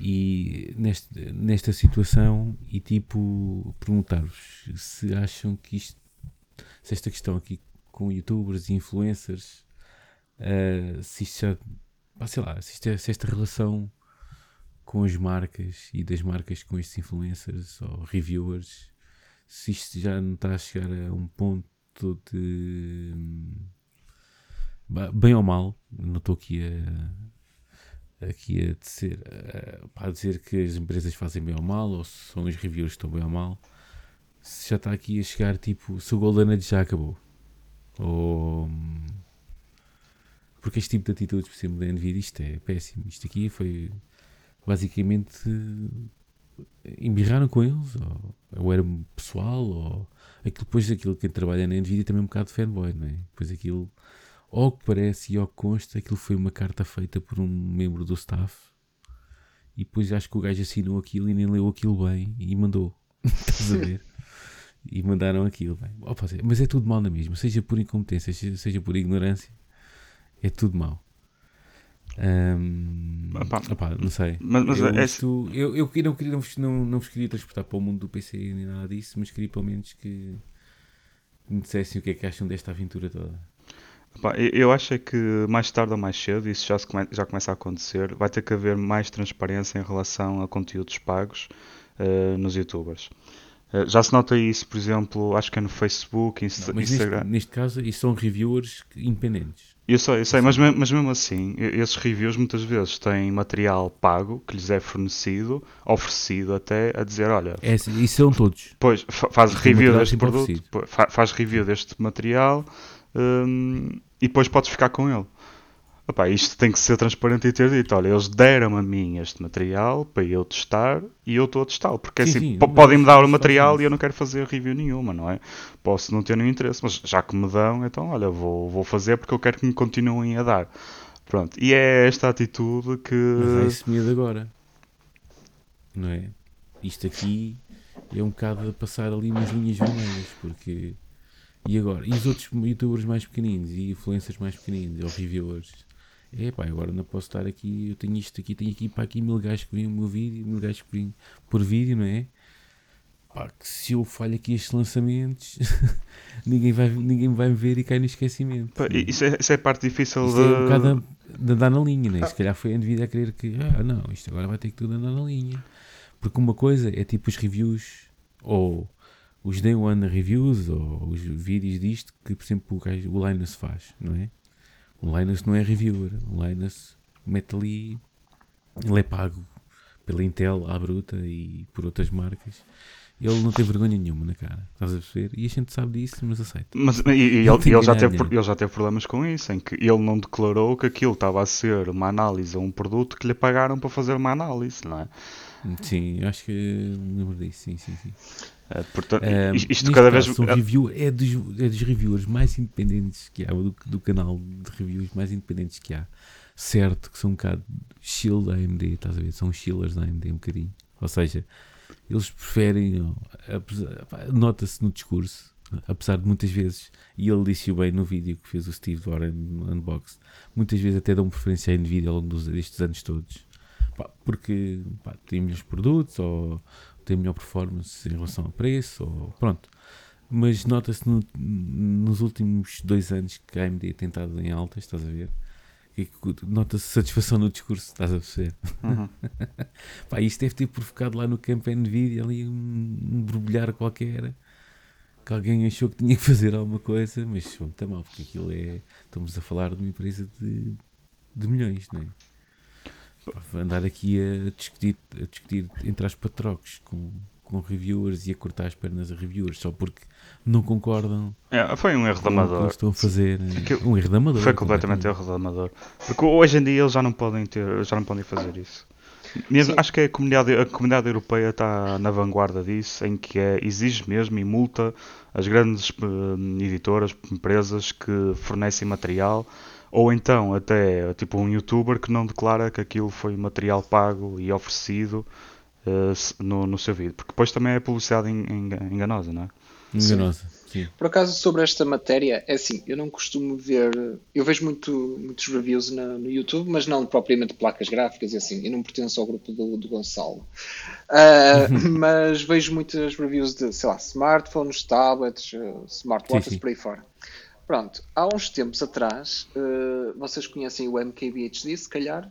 e neste, nesta situação e tipo perguntar-vos se acham que isto se esta questão aqui com youtubers e influencers uh, se isto já sei lá, se, isto é, se esta relação com as marcas e das marcas com estes influencers ou reviewers se isto já não está a chegar a um ponto de bem ou mal, não estou aqui a aqui a dizer, a, a dizer que as empresas fazem bem ou mal, ou se são os reviews que estão bem ou mal, se já está aqui a chegar tipo, se o Golden Age já acabou. Ou porque este tipo de atitudes por cima da Nvidia isto é péssimo. Isto aqui foi basicamente embirraram com eles, ou, ou era pessoal, ou aquilo depois daquilo quem trabalha na Nvidia também é um bocado de fanboy, não é? Depois aquilo ao que parece e ao que consta, aquilo foi uma carta feita por um membro do staff. E depois acho que o gajo assinou aquilo e nem leu aquilo bem e mandou. (laughs) Estás a ver? e mandaram aquilo. Bem. Opa, mas é tudo mal na mesma, seja por incompetência, seja por ignorância, é tudo mal. Um, não sei. Mas, mas eu, é... isto, eu, eu, não, queria, não, não, não vos queria transportar para o mundo do PC nem nada disso, mas queria pelo menos que me dissessem o que é que acham desta aventura toda. Eu acho é que mais tarde ou mais cedo, isso já, come, já começa a acontecer, vai ter que haver mais transparência em relação a conteúdos pagos uh, nos youtubers. Uh, já se nota isso, por exemplo, acho que é no Facebook, Insta Não, Instagram. Neste, neste, caso, isso são reviewers independentes. Eu sei, eu sei, mas, mas mesmo assim, esses reviews muitas vezes têm material pago que lhes é fornecido, oferecido até, a dizer: olha. É, isso são todos. Pois, faz review deste produto, faz review deste material um, e depois podes ficar com ele. Epá, isto tem que ser transparente e ter dito: olha, eles deram a mim este material para eu testar e eu estou a testá-lo. Porque sim, assim, podem-me dar o material e eu não quero fazer review nenhuma, não é? Posso não ter nenhum interesse, mas já que me dão, então olha, vou, vou fazer porque eu quero que me continuem a dar. Pronto, e é esta atitude que. Mas é esse medo agora, não é? Isto aqui é um bocado a passar ali umas linhas vermelhas, porque e agora? E os outros youtubers mais pequeninos e influencers mais pequeninos, ou reviewers? É pá, agora não posso estar aqui, eu tenho isto aqui, tenho aqui para aqui mil gajos que veem o meu vídeo, mil gajos que veem por vídeo, não é? Pá, que se eu falho aqui estes lançamentos, (laughs) ninguém, vai, ninguém vai me ver e cai no esquecimento. Pá, isso, é, isso é a parte difícil isto de... é um bocado de andar na linha, né? Se calhar foi a devido a querer que, ah não, isto agora vai ter que tudo andar na linha. Porque uma coisa é tipo os reviews, ou os Day One Reviews ou os vídeos disto que, por exemplo, o, gajo, o Linus faz, não é? O Linus não é reviewer, o Linus mete ali, ele é pago pela Intel à bruta e por outras marcas. Ele não tem vergonha nenhuma na cara, estás a perceber? E a gente sabe disso, mas aceita. Mas, e, e ele, ele, já teve, ele já teve problemas com isso, em que ele não declarou que aquilo estava a ser uma análise a um produto que lhe pagaram para fazer uma análise, não é? Sim, acho que lembro disso, sim, sim, sim. É, portanto, isto cada caso, vez. O review é dos, é dos reviewers mais independentes que há, do, do canal de reviews mais independentes que há. Certo que são um bocado chill da AMD, estás a ver? São chillers da AMD um bocadinho. Ou seja, eles preferem, nota-se no discurso, apesar de muitas vezes, e ele disse bem no vídeo que fez o Steve Warren no Unboxed, muitas vezes até dão preferência à Nvidia ao longo destes anos todos, pá, porque pá, tem melhores produtos ou tem melhor performance em relação ao preço, ou pronto. Mas nota-se no, nos últimos dois anos que a AMD tem estado em altas, estás a ver? E nota-se satisfação no discurso, estás a perceber? Uhum. (laughs) Pá, isto deve ter provocado lá no campo Nvidia ali um, um borbulhar qualquer que alguém achou que tinha que fazer alguma coisa, mas muito mal, porque aquilo é. Estamos a falar de uma empresa de, de milhões, não é? Andar aqui a discutir, a discutir entre as patrocos com, com reviewers e a cortar as pernas a reviewers só porque não concordam. É, foi um erro de amador. estão a fazer. um erro de amador. Foi completamente erro de amador. Porque hoje em dia eles já não podem ter, já não podem fazer isso. Mesmo, acho que a comunidade, a comunidade europeia está na vanguarda disso, em que é, exige mesmo e multa as grandes uh, editoras, empresas que fornecem material ou então até tipo um youtuber que não declara que aquilo foi material pago e oferecido uh, no, no seu vídeo. Porque depois também é publicidade enganosa, não é? Enganosa, sim. sim. Por acaso, sobre esta matéria, é assim, eu não costumo ver. Eu vejo muito, muitos reviews na, no YouTube, mas não propriamente placas gráficas e assim. Eu não pertenço ao grupo do, do Gonçalo. Uh, (laughs) mas vejo muitas reviews de, sei lá, smartphones, tablets, uh, smartwatches, sim, sim. por aí fora. Pronto, há uns tempos atrás, uh, vocês conhecem o MKBHD, se calhar.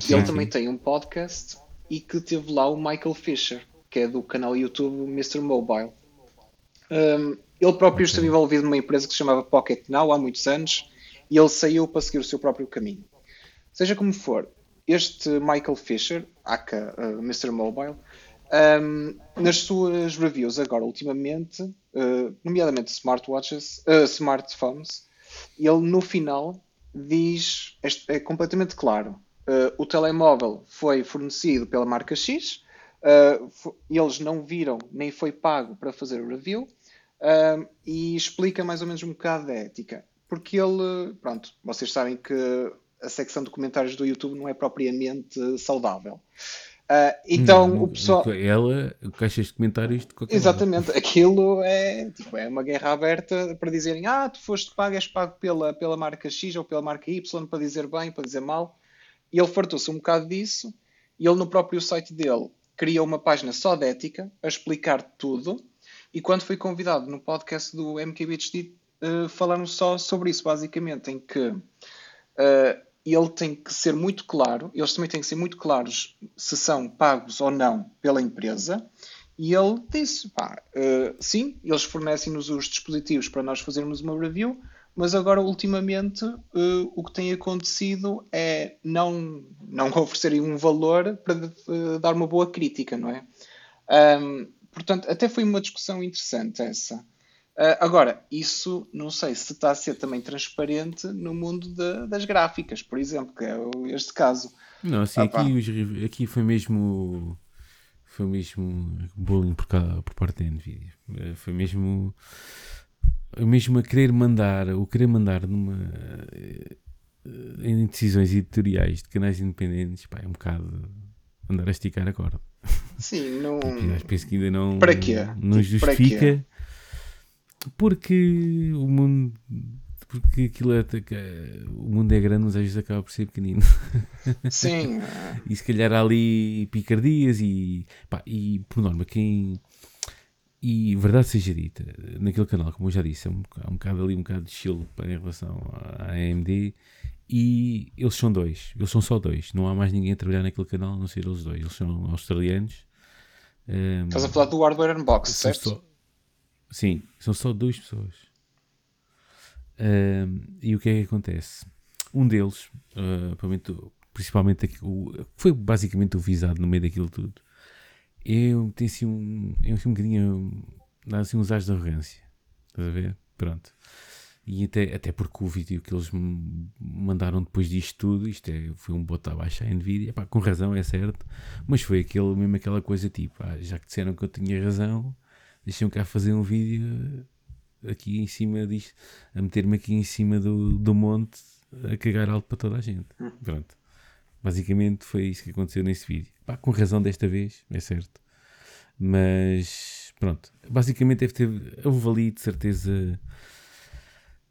Sim, ele sim. também tem um podcast e que teve lá o Michael Fisher, que é do canal YouTube Mr. Mobile. Um, ele próprio okay. esteve envolvido numa empresa que se chamava Pocket Now há muitos anos e ele saiu para seguir o seu próprio caminho. Seja como for, este Michael Fisher, aka uh, Mr. Mobile, um, nas suas reviews agora, ultimamente, uh, nomeadamente smartwatches, uh, smartphones, ele no final diz, é, completamente claro, uh, o telemóvel foi fornecido pela marca X, eles não viram nem foi pago para fazer o review, e explica mais ou menos um bocado da ética. Porque ele, pronto, vocês sabem que a secção de comentários do YouTube não é propriamente saudável. Uh, então não, o pessoal. Ela, caixas de comentários de qualquer Exatamente, lado. aquilo é, tipo, é uma guerra aberta para dizerem ah, tu foste pago, és pago pela, pela marca X ou pela marca Y para dizer bem, para dizer mal. E ele fartou-se um bocado disso e ele no próprio site dele criou uma página só de ética a explicar tudo. E quando foi convidado no podcast do MKBHD, uh, falaram só sobre isso, basicamente, em que. Uh, ele tem que ser muito claro, eles também têm que ser muito claros se são pagos ou não pela empresa. E ele disse: pá, uh, sim, eles fornecem-nos os dispositivos para nós fazermos uma review, mas agora, ultimamente, uh, o que tem acontecido é não, não (laughs) oferecerem um valor para uh, dar uma boa crítica, não é? Um, portanto, até foi uma discussão interessante essa. Uh, agora, isso não sei se está a ser também transparente no mundo de, das gráficas, por exemplo, que é este caso. Não, assim, ah, aqui, os, aqui foi mesmo foi mesmo bullying por, cá, por parte da Nvidia. Eh, foi mesmo mesmo a querer mandar, o querer mandar numa eh, em decisões editoriais de canais independentes, pá, é um bocado andar a esticar a corda. Sim, não. (laughs) Penso que ainda não, para quê? não tipo, justifica porque o mundo. Porque aquilo é. O mundo é grande, mas às vezes acaba por ser pequenino. (laughs) Sim. (laughs) e se calhar há ali picardias e. Pá, e por norma, quem. E verdade seja dita, naquele canal, como eu já disse, há um, há um bocado ali, um bocado de chill em relação à AMD. E eles são dois, eles são só dois. Não há mais ninguém a trabalhar naquele canal, a não ser eles dois. Eles são australianos. Estás a falar do Hardware Unbox, certo? Só, Sim, são só duas pessoas. Uh, e o que é que acontece? Um deles, uh, principalmente o, foi basicamente o visado no meio daquilo tudo, eu tenho assim um, eu assim um bocadinho, dá assim uns ares de arrogância, estás a ver? Pronto. E até, até porque o vídeo que eles me mandaram depois disto tudo, isto é, foi um bote abaixo à Nvidia, pá, com razão, é certo, mas foi aquele, mesmo aquela coisa tipo, ah, já que disseram que eu tinha razão, deixem-me cá fazer um vídeo aqui em cima disto, a meter-me aqui em cima do, do monte a cagar alto para toda a gente. Pronto. Basicamente foi isso que aconteceu nesse vídeo. Pá, com razão desta vez, é certo. Mas pronto. Basicamente deve ter. Houve ali de certeza.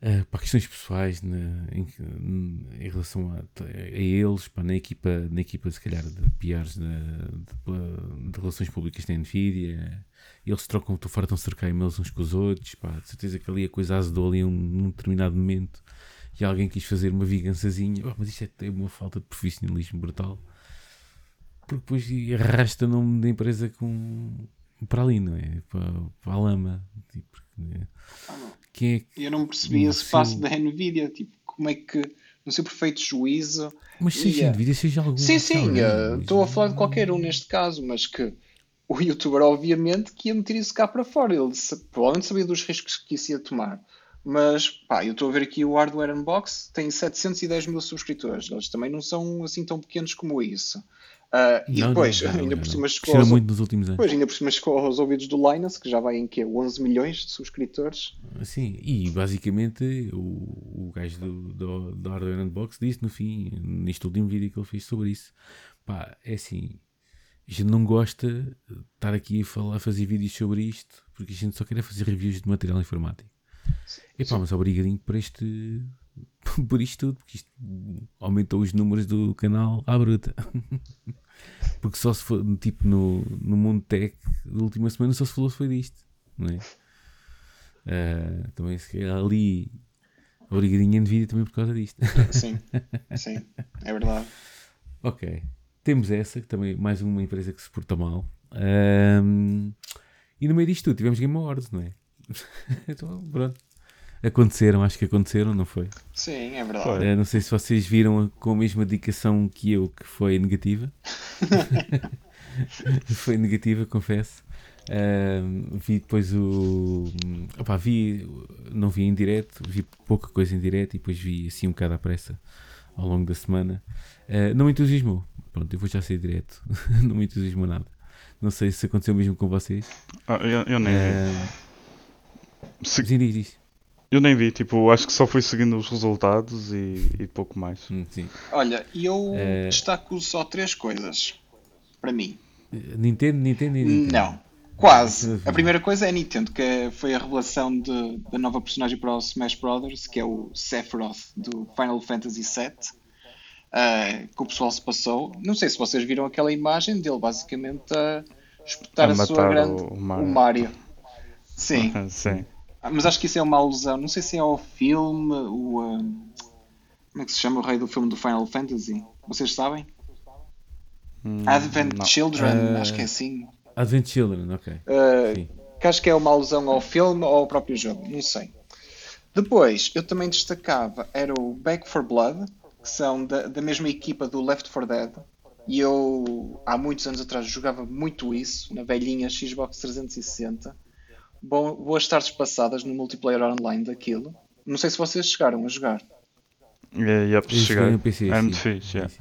Uh, para questões pessoais na, em, em, relação a, a, eles, pá, na, equipa, na equipa, se calhar, de PRs de, de, de, relações públicas da Nvidia, eles trocam, fartam-se trocar e-mails uns com os outros, pá, de certeza que ali a coisa azedou ali um, num determinado momento e alguém quis fazer uma vingançazinha, mas isto é uma falta de profissionalismo brutal, porque depois arrasta o nome da empresa com, para ali, não é? Para, para a lama, tipo, é, quem é que, Eu não percebi esse passo da Nvidia, tipo, como é que no seu perfeito juízo. Mas seja yeah. Nvidia, seja algum. Sim, sim, estou a falar de qualquer um neste caso, mas que o youtuber, obviamente, que ia meter isso cá para fora. Ele provavelmente sabia dos riscos que isso ia tomar. Mas, pá, eu estou a ver aqui o Hardware Unbox, tem 710 mil subscritores. Eles também não são assim tão pequenos como isso. Uh, e depois, não, não, ainda por cima chegou aos, muito nos últimos anos. Depois, ainda por cima chegou aos ouvidos do Linus, que já vai em quê? 11 milhões de subscritores. Sim, e basicamente o, o gajo do, do, do Hardware Unbox disse no fim, neste último vídeo que ele fez sobre isso, pá, é assim, a gente não gosta de estar aqui a falar, fazer vídeos sobre isto, porque a gente só quer fazer reviews de material informático. E pá, mas obrigadinho por este. (laughs) por isto tudo, porque isto aumentou os números do canal à bruta. (laughs) porque só se for, tipo, no, no mundo tech, da última semana só se falou foi disto, não é? Uh, também se ali obrigadinho em vídeo também por causa disto. (laughs) Sim, sim, é verdade. Ok, temos essa, que também mais uma empresa que se porta mal. Um, e no meio disto tudo tivemos Game Awards, não é? então, pronto. Aconteceram, acho que aconteceram, não foi? Sim, é verdade. É, não sei se vocês viram com a mesma dedicação que eu, que foi negativa. (laughs) foi negativa, confesso. Uh, vi depois o. Opa, vi, não vi em direto, vi pouca coisa em direto e depois vi assim um bocado à pressa ao longo da semana. Uh, não me entusiasmou. Pronto, eu vou já ser direto. (laughs) não me entusiasmou nada. Não sei se aconteceu mesmo com vocês. Ah, eu, eu nem. Uh, se... Sim, diz, diz. Eu nem vi, tipo, acho que só fui seguindo os resultados e, e pouco mais. Hum, sim. Olha, eu é... destaco só três coisas para mim. Nintendo, Nintendo e Nintendo. Não, quase. (laughs) A primeira coisa é a Nintendo, que foi a revelação de, da nova personagem para o Smash Brothers, que é o Sephiroth do Final Fantasy VII. Uh, que o pessoal se passou. Não sei se vocês viram aquela imagem dele basicamente a espetar a, a sua grande. O Mario. O Mario. Sim. (laughs) Sim. Ah, mas acho que isso é uma alusão. Não sei se é ao filme, o. Uh, como é que se chama o rei do filme do Final Fantasy? Vocês sabem? Hum, Advent não. Children, uh, acho que é assim. Advent Children, ok. Uh, que acho que é uma alusão ao filme ou ao próprio jogo, não sei. Depois, eu também destacava, era o Back for Blood, que são da, da mesma equipa do Left 4 Dead. E eu, há muitos anos atrás, jogava muito isso, na velhinha Xbox 360 boas tardes passadas no multiplayer online daquilo. Não sei se vocês chegaram a jogar. É, yeah, chegar. PC, é muito fixe, yeah.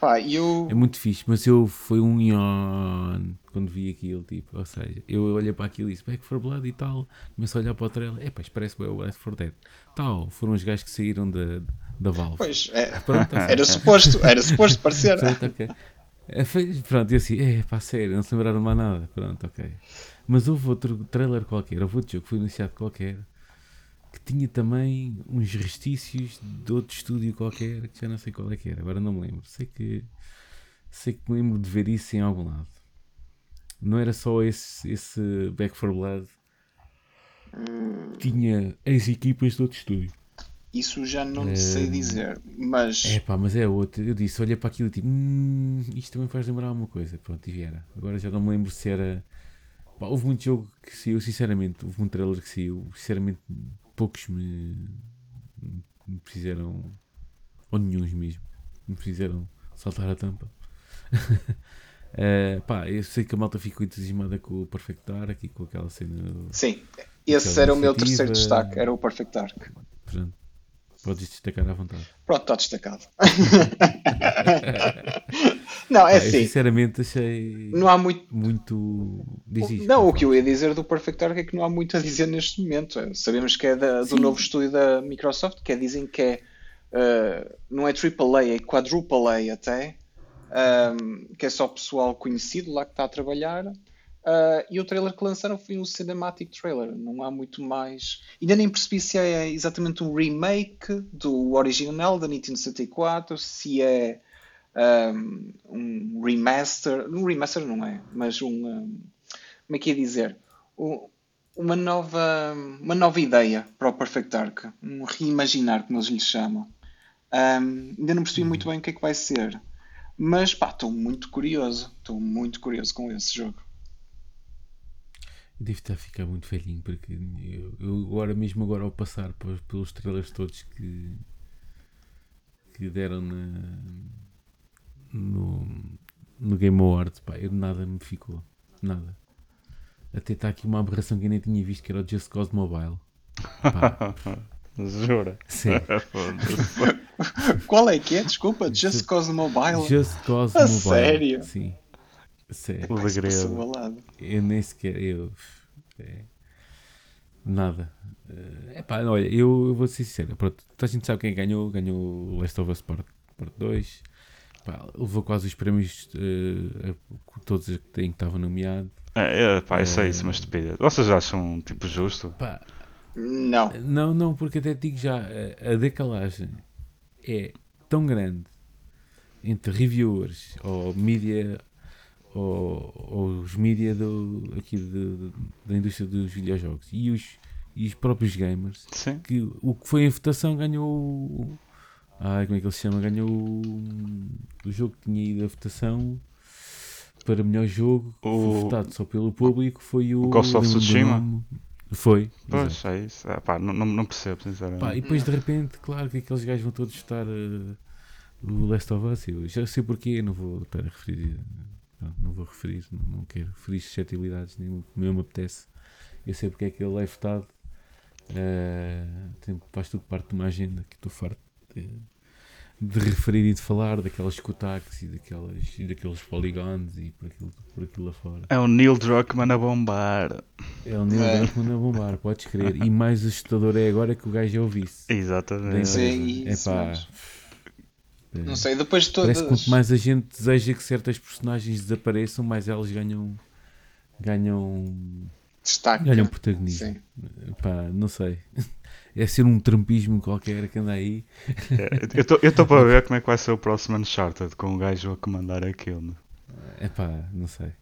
Pá, eu... É muito fixe, mas eu foi um ion quando vi aquilo, tipo, ou seja, eu olhei para aquilo e disse Back for Blood e tal, começo a olhar para o trailer, é pá, parece bem o Left 4 Dead. Tal, foram os gajos que saíram da, da Valve. Pois, é, Pronto, (laughs) assim. era suposto, era suposto parecer. (laughs) Pronto, ok. É, pronto, eu assim, é pá, sério, não se lembraram mais nada. Pronto, ok. Mas houve outro trailer qualquer, houve outro jogo que foi anunciado qualquer que tinha também uns restícios de outro estúdio qualquer que já não sei qual é que era, agora não me lembro. Sei que sei que me lembro de ver isso em algum lado. Não era só esse, esse Back for Blood. Tinha as equipas de outro estúdio. Isso já não é... sei dizer, mas. É pá, mas é outro. Eu disse, olha para aquilo e tipo, hum, isto também faz lembrar alguma coisa. Pronto, e era. Agora já não me lembro se era Pá, houve muito jogo que saiu, sinceramente, houve um trailer que saiu, sinceramente, poucos me, me fizeram, ou nenhum mesmo, me fizeram saltar a tampa. (laughs) Eh, pá, eu sei que a malta ficou entusiasmada com o Perfect Dark e com aquela cena. Sim, esse era o meu terceiro destaque, era o Perfect Dark. Pronto. Podes destacar à vontade. Pronto, está destacado. (laughs) não, é eu assim, sinceramente achei não há muito. muito. Diz isto. Não, o que eu ia dizer do Perfect Dark é que não há muito a dizer neste momento. Sabemos que é da- do novo estúdio da Microsoft, que é, dizem que é, uh, não é AAA, é Quadruple A até, um, que é só pessoal conhecido lá que está a trabalhar. Uh, e o trailer que lançaram foi um cinematic trailer, não há muito mais. Ainda nem percebi se é exatamente um remake do original da Nintendo 64, se é um, um remaster. Um remaster não é, mas um. um, como é que ia dizer? Um- uma nova, uma nova ideia para o Perfect Dark, um reimaginar, como eles lhe chamam. Um, ainda não percebi muito bem o que é que vai ser, mas pá, estou muito curioso, estou muito curioso com esse jogo. Devo estar a ficar muito velhinho porque eu, eu agora mesmo agora ao passar pelos, pelos trailers todos que, que deram na, no, no Game Awards, pá, eu nada me ficou. Nada. Até está aqui uma aberração que eu nem tinha visto que era o Just Cause Mobile. Pá, (laughs) Jura? sim. (laughs) Qual é que é? Desculpa, Just Cause Mobile. Just Cause A Mobile. sério? Sim. Sério. Eu nem sequer. Eu, é, nada. É pá, olha, eu, eu vou ser sincero. Pronto, toda a gente sabe quem ganhou. Ganhou o Last of Us Part, Part 2. Pá, levou quase os prémios eh, a- todos os que tem que estavam nomeados. É, é, pá, isso é isso, uma estupidez. Vocês acham tipo justo? Pá, Não, não, não, porque até digo já, a, a decalagem é tão grande entre reviewers ou mídia ou, ou os mídia do, aqui de- da indústria dos videojogos e os, e os próprios gamers Sim. que o que foi em votação ganhou ai, como é que ele se chama? ganhou o, jogo que tinha ido à votação para melhor jogo O- foi votado só pelo público foi o o Ghost of Tsushima? foi exato. Pois, é isso. Ah, pá, não, não, percebo, sinceramente. Pá, e depois de repente, claro que aqueles gajos vão todos estar uh, o Last of Us. Eu já sei porquê, não vou estar a referir. Não, não vou referir, não, não quero referir suscetibilidades, nem o que me apetece. Eu sei porque é que ele é votado. Uh, tem- faz tudo parte de uma agenda que estou farto de, de referir e de falar daquelas cotaques e, daquelas, e daqueles polygons e por aquilo, por aquilo lá fora. É o Neil Druckmann a bombar. É o Neil É. Druckmann a bombar, podes crer. E mais assustador é agora que o gajo é o vice. da Exatamente. Sim. É pá. não sei, depois de Parece que todas. quanto mais a gente deseja que certas personagens desapareçam, mais elas ganham ganham, Destaque. ganham protagonismo. Sim. Pá, não sei. É ser um trampismo qualquer que anda aí. É, eu estou para ver como é que vai ser o próximo Uncharted com o gajo a comandar aquilo. É pá, não sei.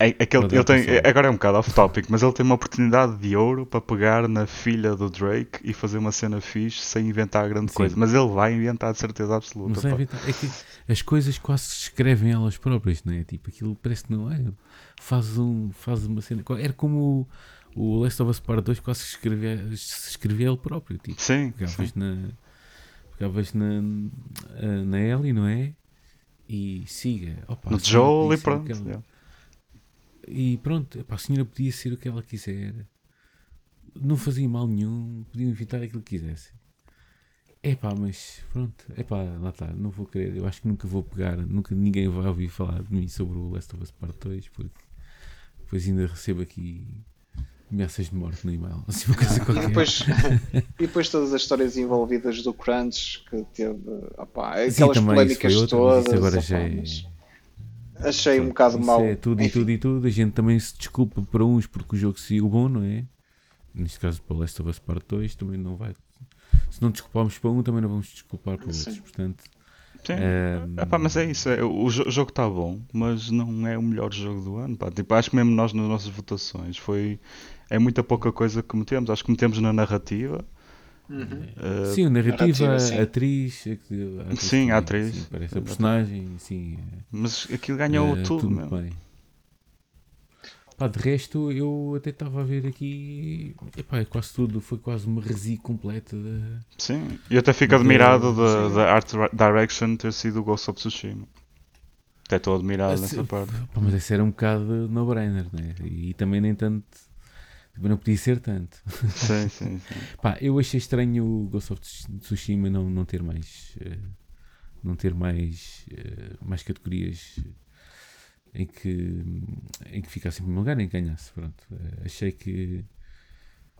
É, aquele, Pode ele tem, passar. agora é um bocado off-topic, mas ele tem uma oportunidade de ouro para pegar na filha do Drake e fazer uma cena fixe sem inventar grande Sim. coisa. Mas ele vai inventar de certeza absoluta. Inventar. É que as coisas quase se escrevem elas próprias, não é? Tipo, aquilo parece que não é. Faz, um, faz uma cena. Era como o, Last of Us Part 2 quase se escrevia, se escrevia ele próprio. Tipo, Sim, pegavas sim. na pegavas na, ah, na Ellie, não é? E siga. Opa, no Joel e pronto. E pronto, epá, a senhora podia ser o que ela quiser. Não fazia mal nenhum, podia inventar aquilo que quisesse. É pá, mas pronto, é pá, lá está, não vou querer. Eu acho que nunca vou pegar, nunca ninguém vai ouvir falar de mim sobre o Last of Us Part 2, porque depois ainda recebo aqui ameaças de morte no e-mail. Assim, uma coisa E depois, (laughs) e depois todas as histórias envolvidas do Crunch que teve Sim, aquelas também isso polémicas foi outra, todas. agora já é. achei um bocado Isso mau. É tudo e Enfim, tudo e tudo. A gente também se desculpa para uns porque o jogo saiu bom, não é? Neste caso para o Last of Us Part 2 também não vai. Se não desculparmos para um, também não vamos desculpar para Sim. outros. Portanto, Sim. ehm, Epá, mas é isso, é, o jo- jogo está bom, mas não é o melhor jogo do ano. Pá. Tipo, acho que mesmo nós nas nossas votações foi é muita pouca coisa que metemos. Acho que metemos na narrativa. uhum. eh, sim, a narrativa, narrativa, sim. a atriz, atriz Sim, a atriz. sim, parece a personagem, sim. mas aquilo ganhou eh, tudo, muito mesmo. bem. Pá, de resto, eu até estava a ver aqui. Epá, é quase tudo. Foi quase uma resi completa. De... Sim, e até fico De- admirado da Art Direction ter sido o Ghost of Tsushima. Até estou admirado Ah, nessa sim. parte. Pá, mas esse era um bocado no-brainer, né? E também nem tanto. Também não podia ser tanto. Sim, (laughs) sim, sim. Pá, eu achei estranho o Ghost of Tsushima não, não ter mais. eh, não ter mais. eh, mais categorias em que, em que ficasse em primeiro lugar, em que ganhasse. Pronto. Eh, achei que.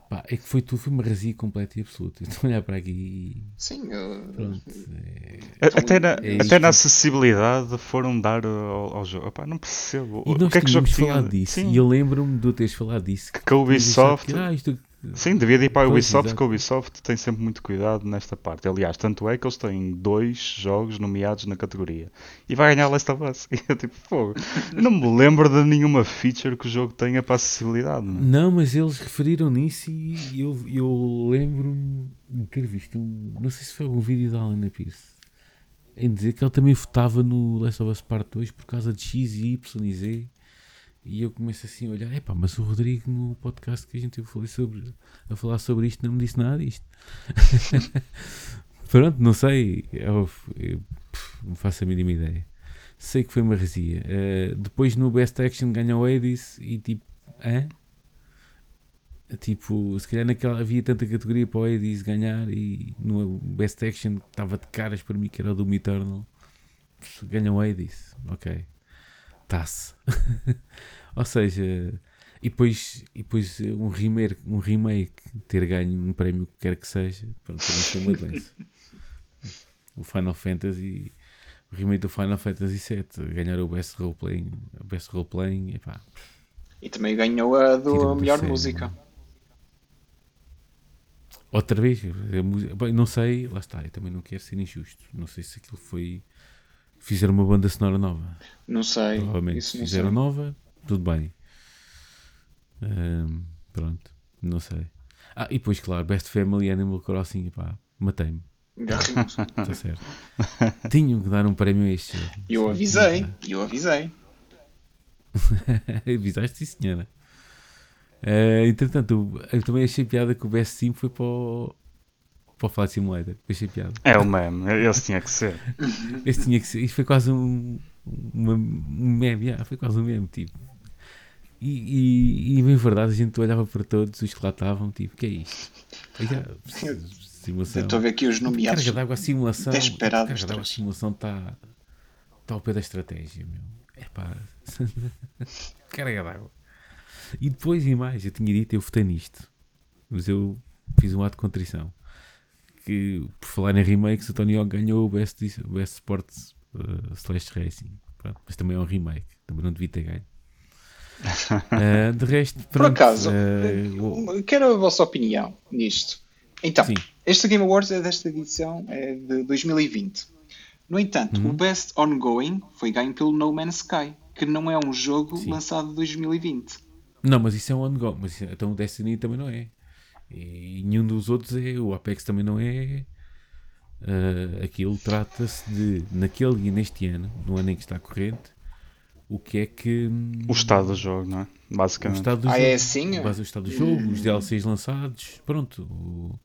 Pá, é que foi tudo, foi uma razia completa e absoluta. Estou a olhar para aqui e. Sim, eu- Pronto. é- Então, Até na, é até na acessibilidade foram dar ao, ao jogo. Opá, não percebo. E o nós que é que o jogo tinha? falado disso. Sim, E eu lembro-me de teres falado disso. que a Ubisoft. Que, ah, isto, Sim, devia de ir para a Ubisoft, exato. que a Ubisoft tem sempre muito cuidado nesta parte. Aliás, tanto é que eles têm dois jogos nomeados na categoria. E vai ganhar Last of Us. (laughs) E eu tipo, fogo. Não me lembro de nenhuma feature que o jogo tenha para acessibilidade. não é? Não, mas eles referiram nisso e eu, eu lembro-me de ter visto um. Não sei se foi algum vídeo da Alana Pierce em dizer que ele também votava no Last of Us Part 2 por causa de X e Y e Z. E eu começo assim a olhar, epá, mas o Rodrigo no podcast que a gente falei sobre, a falar sobre isto não me disse nada disto. (laughs) Pronto, não sei, eu, eu, não faço a mínima ideia. Sei que foi uma resia. Eh, depois no Best Action ganhou Hades e tipo, hã? Tipo, se calhar naquela havia tanta categoria para o Hades ganhar e no Best Action estava de caras para mim que era o Doom Eternal. O Hades, ok. Tá-se. (laughs) Ou seja, e depois, e depois um, remake, um remake ter ganho um prémio que quer que seja, pronto, também foi uma doença. O Final Fantasy, o remake do Final Fantasy VII, ganhar o Best Role Playing, o Best Role Playing, epá, E também ganhou a do melhor música. Outra vez, bem, não sei, lá está, eu também não quero ser injusto. Não sei se aquilo foi. Fizeram uma banda sonora nova. Não sei. Provavelmente Isso fizeram sei. nova, tudo bem. Ahm, pronto, não sei. Ah, e depois, claro, Best Family Animal Crossing, pá, matei-me, está certo. Tinham que dar um prémio a este. eu avisei. Eu avisei. (laughs) Avisaste, sim, senhora. Ah, entretanto, eu também achei piada que o Best Sim foi para o, para o Flight Simulator. Achei piada. É o meme, esse tinha que ser. Este tinha que ser. Isto foi quase um, uma- um meme. ah, foi quase um meme, tipo. E, e, e, bem verdade, a gente olhava para todos os que lá estavam, tipo, que é isto? Já, simulação. Estou a ver aqui os nomeados. Carga d'água, a simulação. Desesperado Carga d'água, simulação está tá ao pé da estratégia, meu. É pá. (laughs) Carga d'água. E depois e mais, eu tinha dito, eu votei nisto. Mas eu fiz um ato de contrição. Que, por falar em remakes, o Tony Hawk ganhou o Best, best Sports uh, Slash Racing. Pronto, mas também é um remake. Também não devia ter ganho. Uh, (laughs) de resto, Por pronto, acaso, uh, quero a vossa opinião nisto. Então, Sim. este Game Awards é desta edição, é de 2020. No entanto, Uhum. o Best Ongoing foi ganho pelo No Man's Sky, que não é um jogo Sim. lançado em 2020. Não, mas isso é um ongoing. Mas isso- então o Destiny também não é. E nenhum dos outros é. O Apex também não é. Ah, aquilo trata-se de, naquele e neste ano, no ano em que está corrente, o que é que. hum, O estado do jogo, não é? o Basicamente. estado do Ah, jogo. é assim? Base do estado do jogo, os DLCs lançados. Pronto. o-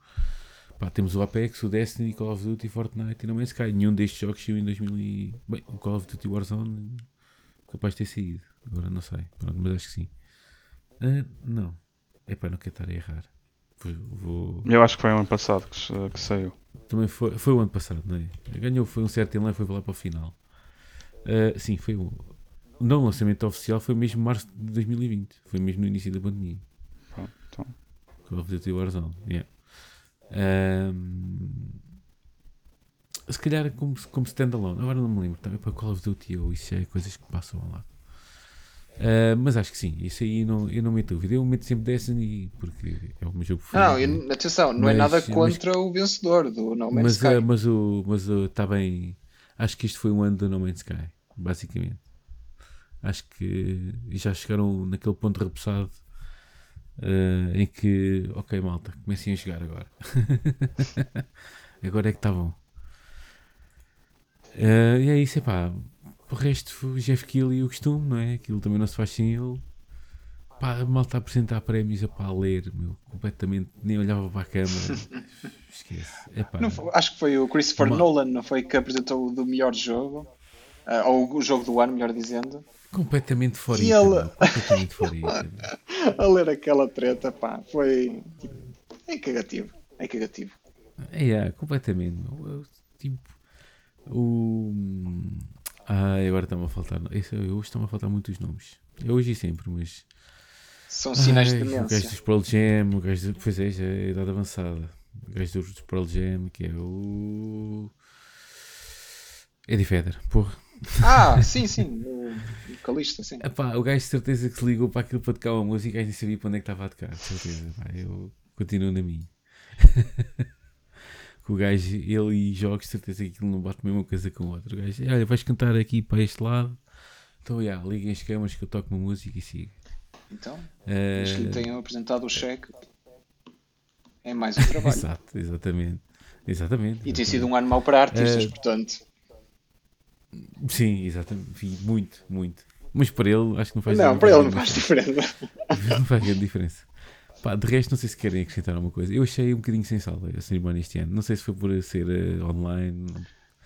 pá, temos o Apex, o Destiny, Call of Duty, Fortnite e No Man's Sky. Nenhum destes jogos saiu em 2000. E... Bem, o Call of Duty Warzone capaz de ter saído. Agora não sei. Pronto, mas acho que sim. Ah, não. Epá, não quero estar a errar. Vou, Eu acho que foi o ano passado que, que saiu. Também foi, foi o ano passado, não é? Ganhou, foi um certo lá e foi lá para o final. Ah, sim, foi o. O não lançamento oficial foi mesmo março de 2020. Foi mesmo no início da pandemia. Pronto, então. Of Duty Warzone, yeah. Ahm, se calhar como, como standalone, agora não me lembro, também para Call of Duty ou isso é coisas que passam lá. Ah, mas acho que sim, isso aí não, eu não meto dúvida. Eu meto sempre Destiny porque é o meu jogo Não, favorito. eu- atenção, não é Mas- nada mas- contra o vencedor do No Man's mas, Sky. ah, mas o mas está bem. Acho que este foi um ano do No Man's Sky, basicamente. Acho que já chegaram naquele ponto repousado ah, em que, ok, malta, comecem a jogar agora. (laughs) agora é que está bom. E é isso, epá. O resto, Jeff Kill e o costume, não é? Aquilo também não se faz sem ele. Pá, a malta a apresentar prémios a para a ler, meu, completamente, nem olhava para a câmera. (laughs) Esquece. Epá, Não acho que foi o Christopher Uma- Nolan, não foi que apresentou o do melhor jogo, Ah, ou o jogo do ano, melhor dizendo, completamente fora E ele- meu, completamente fora (laughs) a ler aquela treta, pá, foi tipo, é cagativo, é cagativo. É, é, completamente. meu. Eu, Tipo, o. Ai, agora está-me a faltar. Esse, hoje estão a faltar muitos nomes. É hoje e sempre, mas. São sinais Ai, de O gajo demência. dos Pearl Jam, o gajo. do- Pois é, já é idade avançada. O gajo dos Pearl Jam, que é o. Eddie Vedder, porra. Ah, (laughs) sim, sim, o vocalista, sim. Epá, o gajo de certeza que se ligou para aquilo para tocar uma música e nem sabia para onde é que estava a tocar, de certeza. Pá, eu continuo na minha. (laughs) que o gajo, ele e jogos, certeza que aquilo não bate a mesma coisa com o outro. O gajo, olha, vais cantar aqui para este lado, então, já, liguem as câmaras que eu toco uma música e sigo. Então, mas que lhe tenham apresentado o cheque é mais um (laughs) trabalho. Exato, exatamente. Exatamente. E tem sido um ano mau para artistas, Eh, portanto. Sim, exatamente. Muito, muito. Mas para ele, acho que não faz Não, para ele não faz diferença. (laughs) não faz grande diferença. Pá, de resto, não sei se querem acrescentar alguma coisa. Eu achei um bocadinho sem sal a cerimónia este ano. Não sei se foi por ser eh, online.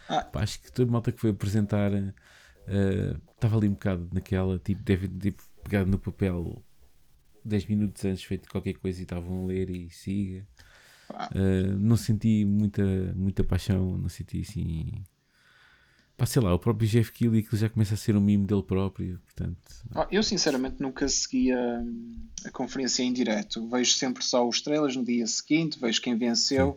Ah. Pá, acho que toda a malta que foi apresentar eh, estava ali um bocado naquela, tipo, deve tipo, pegado no papel 10 minutos antes feito qualquer coisa e estavam a ler e siga. Ah. Eh, não senti muita, muita paixão, não senti assim. Pá, sei lá, o próprio Jeff Keighley que já começa a ser um mimo dele próprio, portanto. Ah, Eu sinceramente nunca segui a, a conferência em direto. Vejo sempre só os trailers no dia seguinte, vejo quem venceu.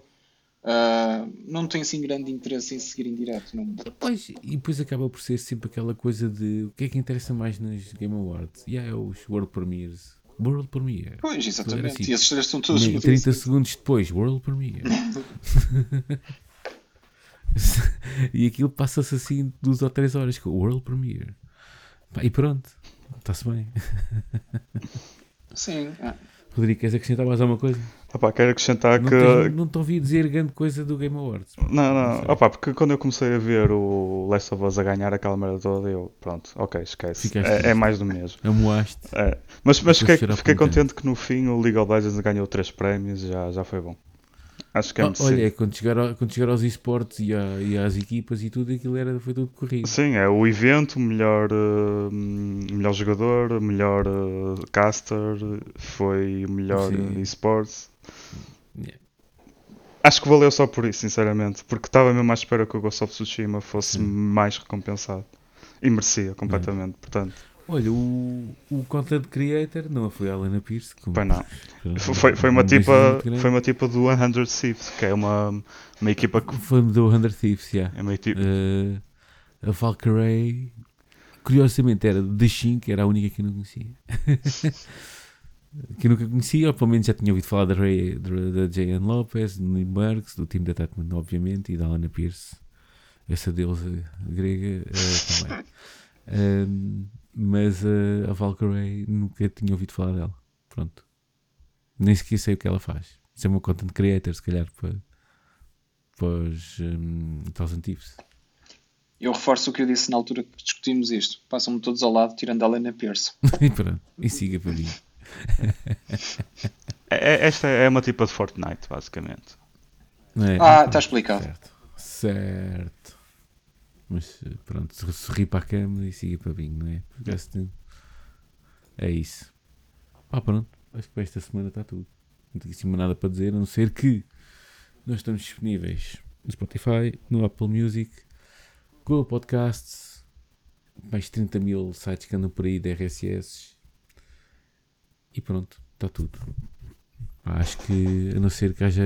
Ah, não tenho assim grande interesse em seguir em direto. Não... Pois, e depois acaba por ser sempre aquela coisa de o que é que interessa mais nos Game Awards? E é os World Premiers. World Premiere. Pois, exatamente. assim. E esses trailers estão todos Nem- no 30 dia segundos depois, World Premiere. (laughs) (laughs) e aquilo passa-se assim duas ou três horas com o World Premiere. Pá, e pronto, está-se bem. Sim. ah. Rodrigo, queres acrescentar mais alguma coisa? Opá, quero acrescentar Não, que. tens- não te ouvi dizer grande coisa do Game Awards. Não, não, opá, porque quando eu comecei a ver o Last of Us a ganhar aquela merda toda, eu, pronto, ok, esquece. É, é mais do mesmo. (laughs) Amoaste. É. Mas, mas fiquei, fiquei contente que no fim o League of Legends ganhou três prémios, já, já foi bom. Acho que é muito olha, quando chegar, ao- quando chegar aos esportes e, e às equipas e tudo, aquilo era, foi tudo corrido. Sim, é o evento, melhor, eh, melhor jogador, melhor eh, caster, foi o melhor Sim. esports. Yeah. Acho que valeu só por isso, sinceramente, porque estava mesmo à espera que o Ghost of Tsushima fosse Sim. mais recompensado. E merecia completamente, portanto. Olha, o, o content creator não foi a Helena Pierce. como- Pois não. Foi, foi, uma um tipa, foi uma tipa do 100 Thieves, que é uma, uma equipa que Foi do 100 Thieves, já. é uma equipa, Eh, a Valkyrie, curiosamente, era de 5, era a única que eu não conhecia. (laughs) que eu nunca conhecia, ou pelo menos já tinha ouvido falar da, Ray, da, da J.N. Lopez, do Nimbergs, do time da Tatman, obviamente, e da Helena Pierce, essa deusa grega eh, também. Ahm, (laughs) mas eh, a Valkyrie nunca tinha ouvido falar dela. Pronto. Nem sequer sei o que ela faz. Isso é uma content creator, se calhar, para, para os um, Thousand Thieves. Eu reforço o que eu disse na altura que discutimos isto. Passam-me todos ao lado, tirando a Helena Pierce. (laughs) e pronto, e siga para (laughs) mim. é- é- esta é uma tipa de Fortnite, basicamente. É? Ah, está explicado. Certo, certo. Mas pronto, se- sorri para a câmera e siga para mim, não é? Porque É isso. Pá, pronto, acho que para esta semana está tudo. Não tenho assim nada para dizer, a não ser que nós estamos disponíveis no Spotify, no Apple Music, Google Podcasts, mais 30 mil sites que andam por aí de RSS. E pronto, está tudo. Acho que, a não ser que haja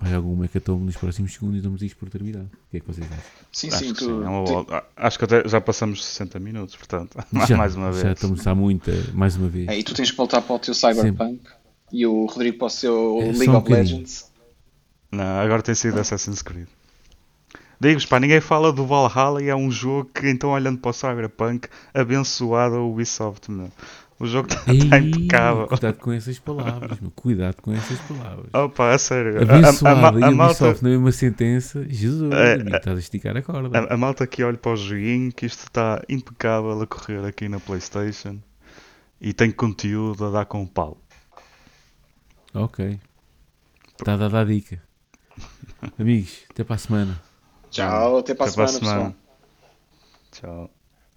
mais algum hecatombe nos próximos segundos, damos isto por terminado. O que é que vocês acham? Sim, Acho sim, que tu, sim, é uma tu- Acho que até já passamos 60 minutos, portanto, (laughs) Já, mais uma vez. Já estamos há muita, mais uma vez. é, e tu tens que voltar para o teu Cyberpunk e o Rodrigo para o seu É, League um of bocadinho. Legends. Não, agora tem sido Assassin's Creed. Digo-vos, pá, ninguém fala do Valhalla e é um jogo que, então, olhando para o Cyberpunk, abençoado a Ubisoft, meu. O jogo está Ei, impecável. Cuidado com essas palavras, meu. Cuidado com essas palavras. Opa, a sério. A- a- a, Abençoado a e malta, na mesma sentença. Jesus, É, amigo, estás a esticar a corda. a, a malta que olha para o joguinho, que isto está impecável a correr aqui na Playstation. e tem conteúdo a dar com o pau. Ok. Está dada a dica. (laughs) Amigos, até para a semana. Tchau, até para a Até para a semana, pessoal. semana. Tchau.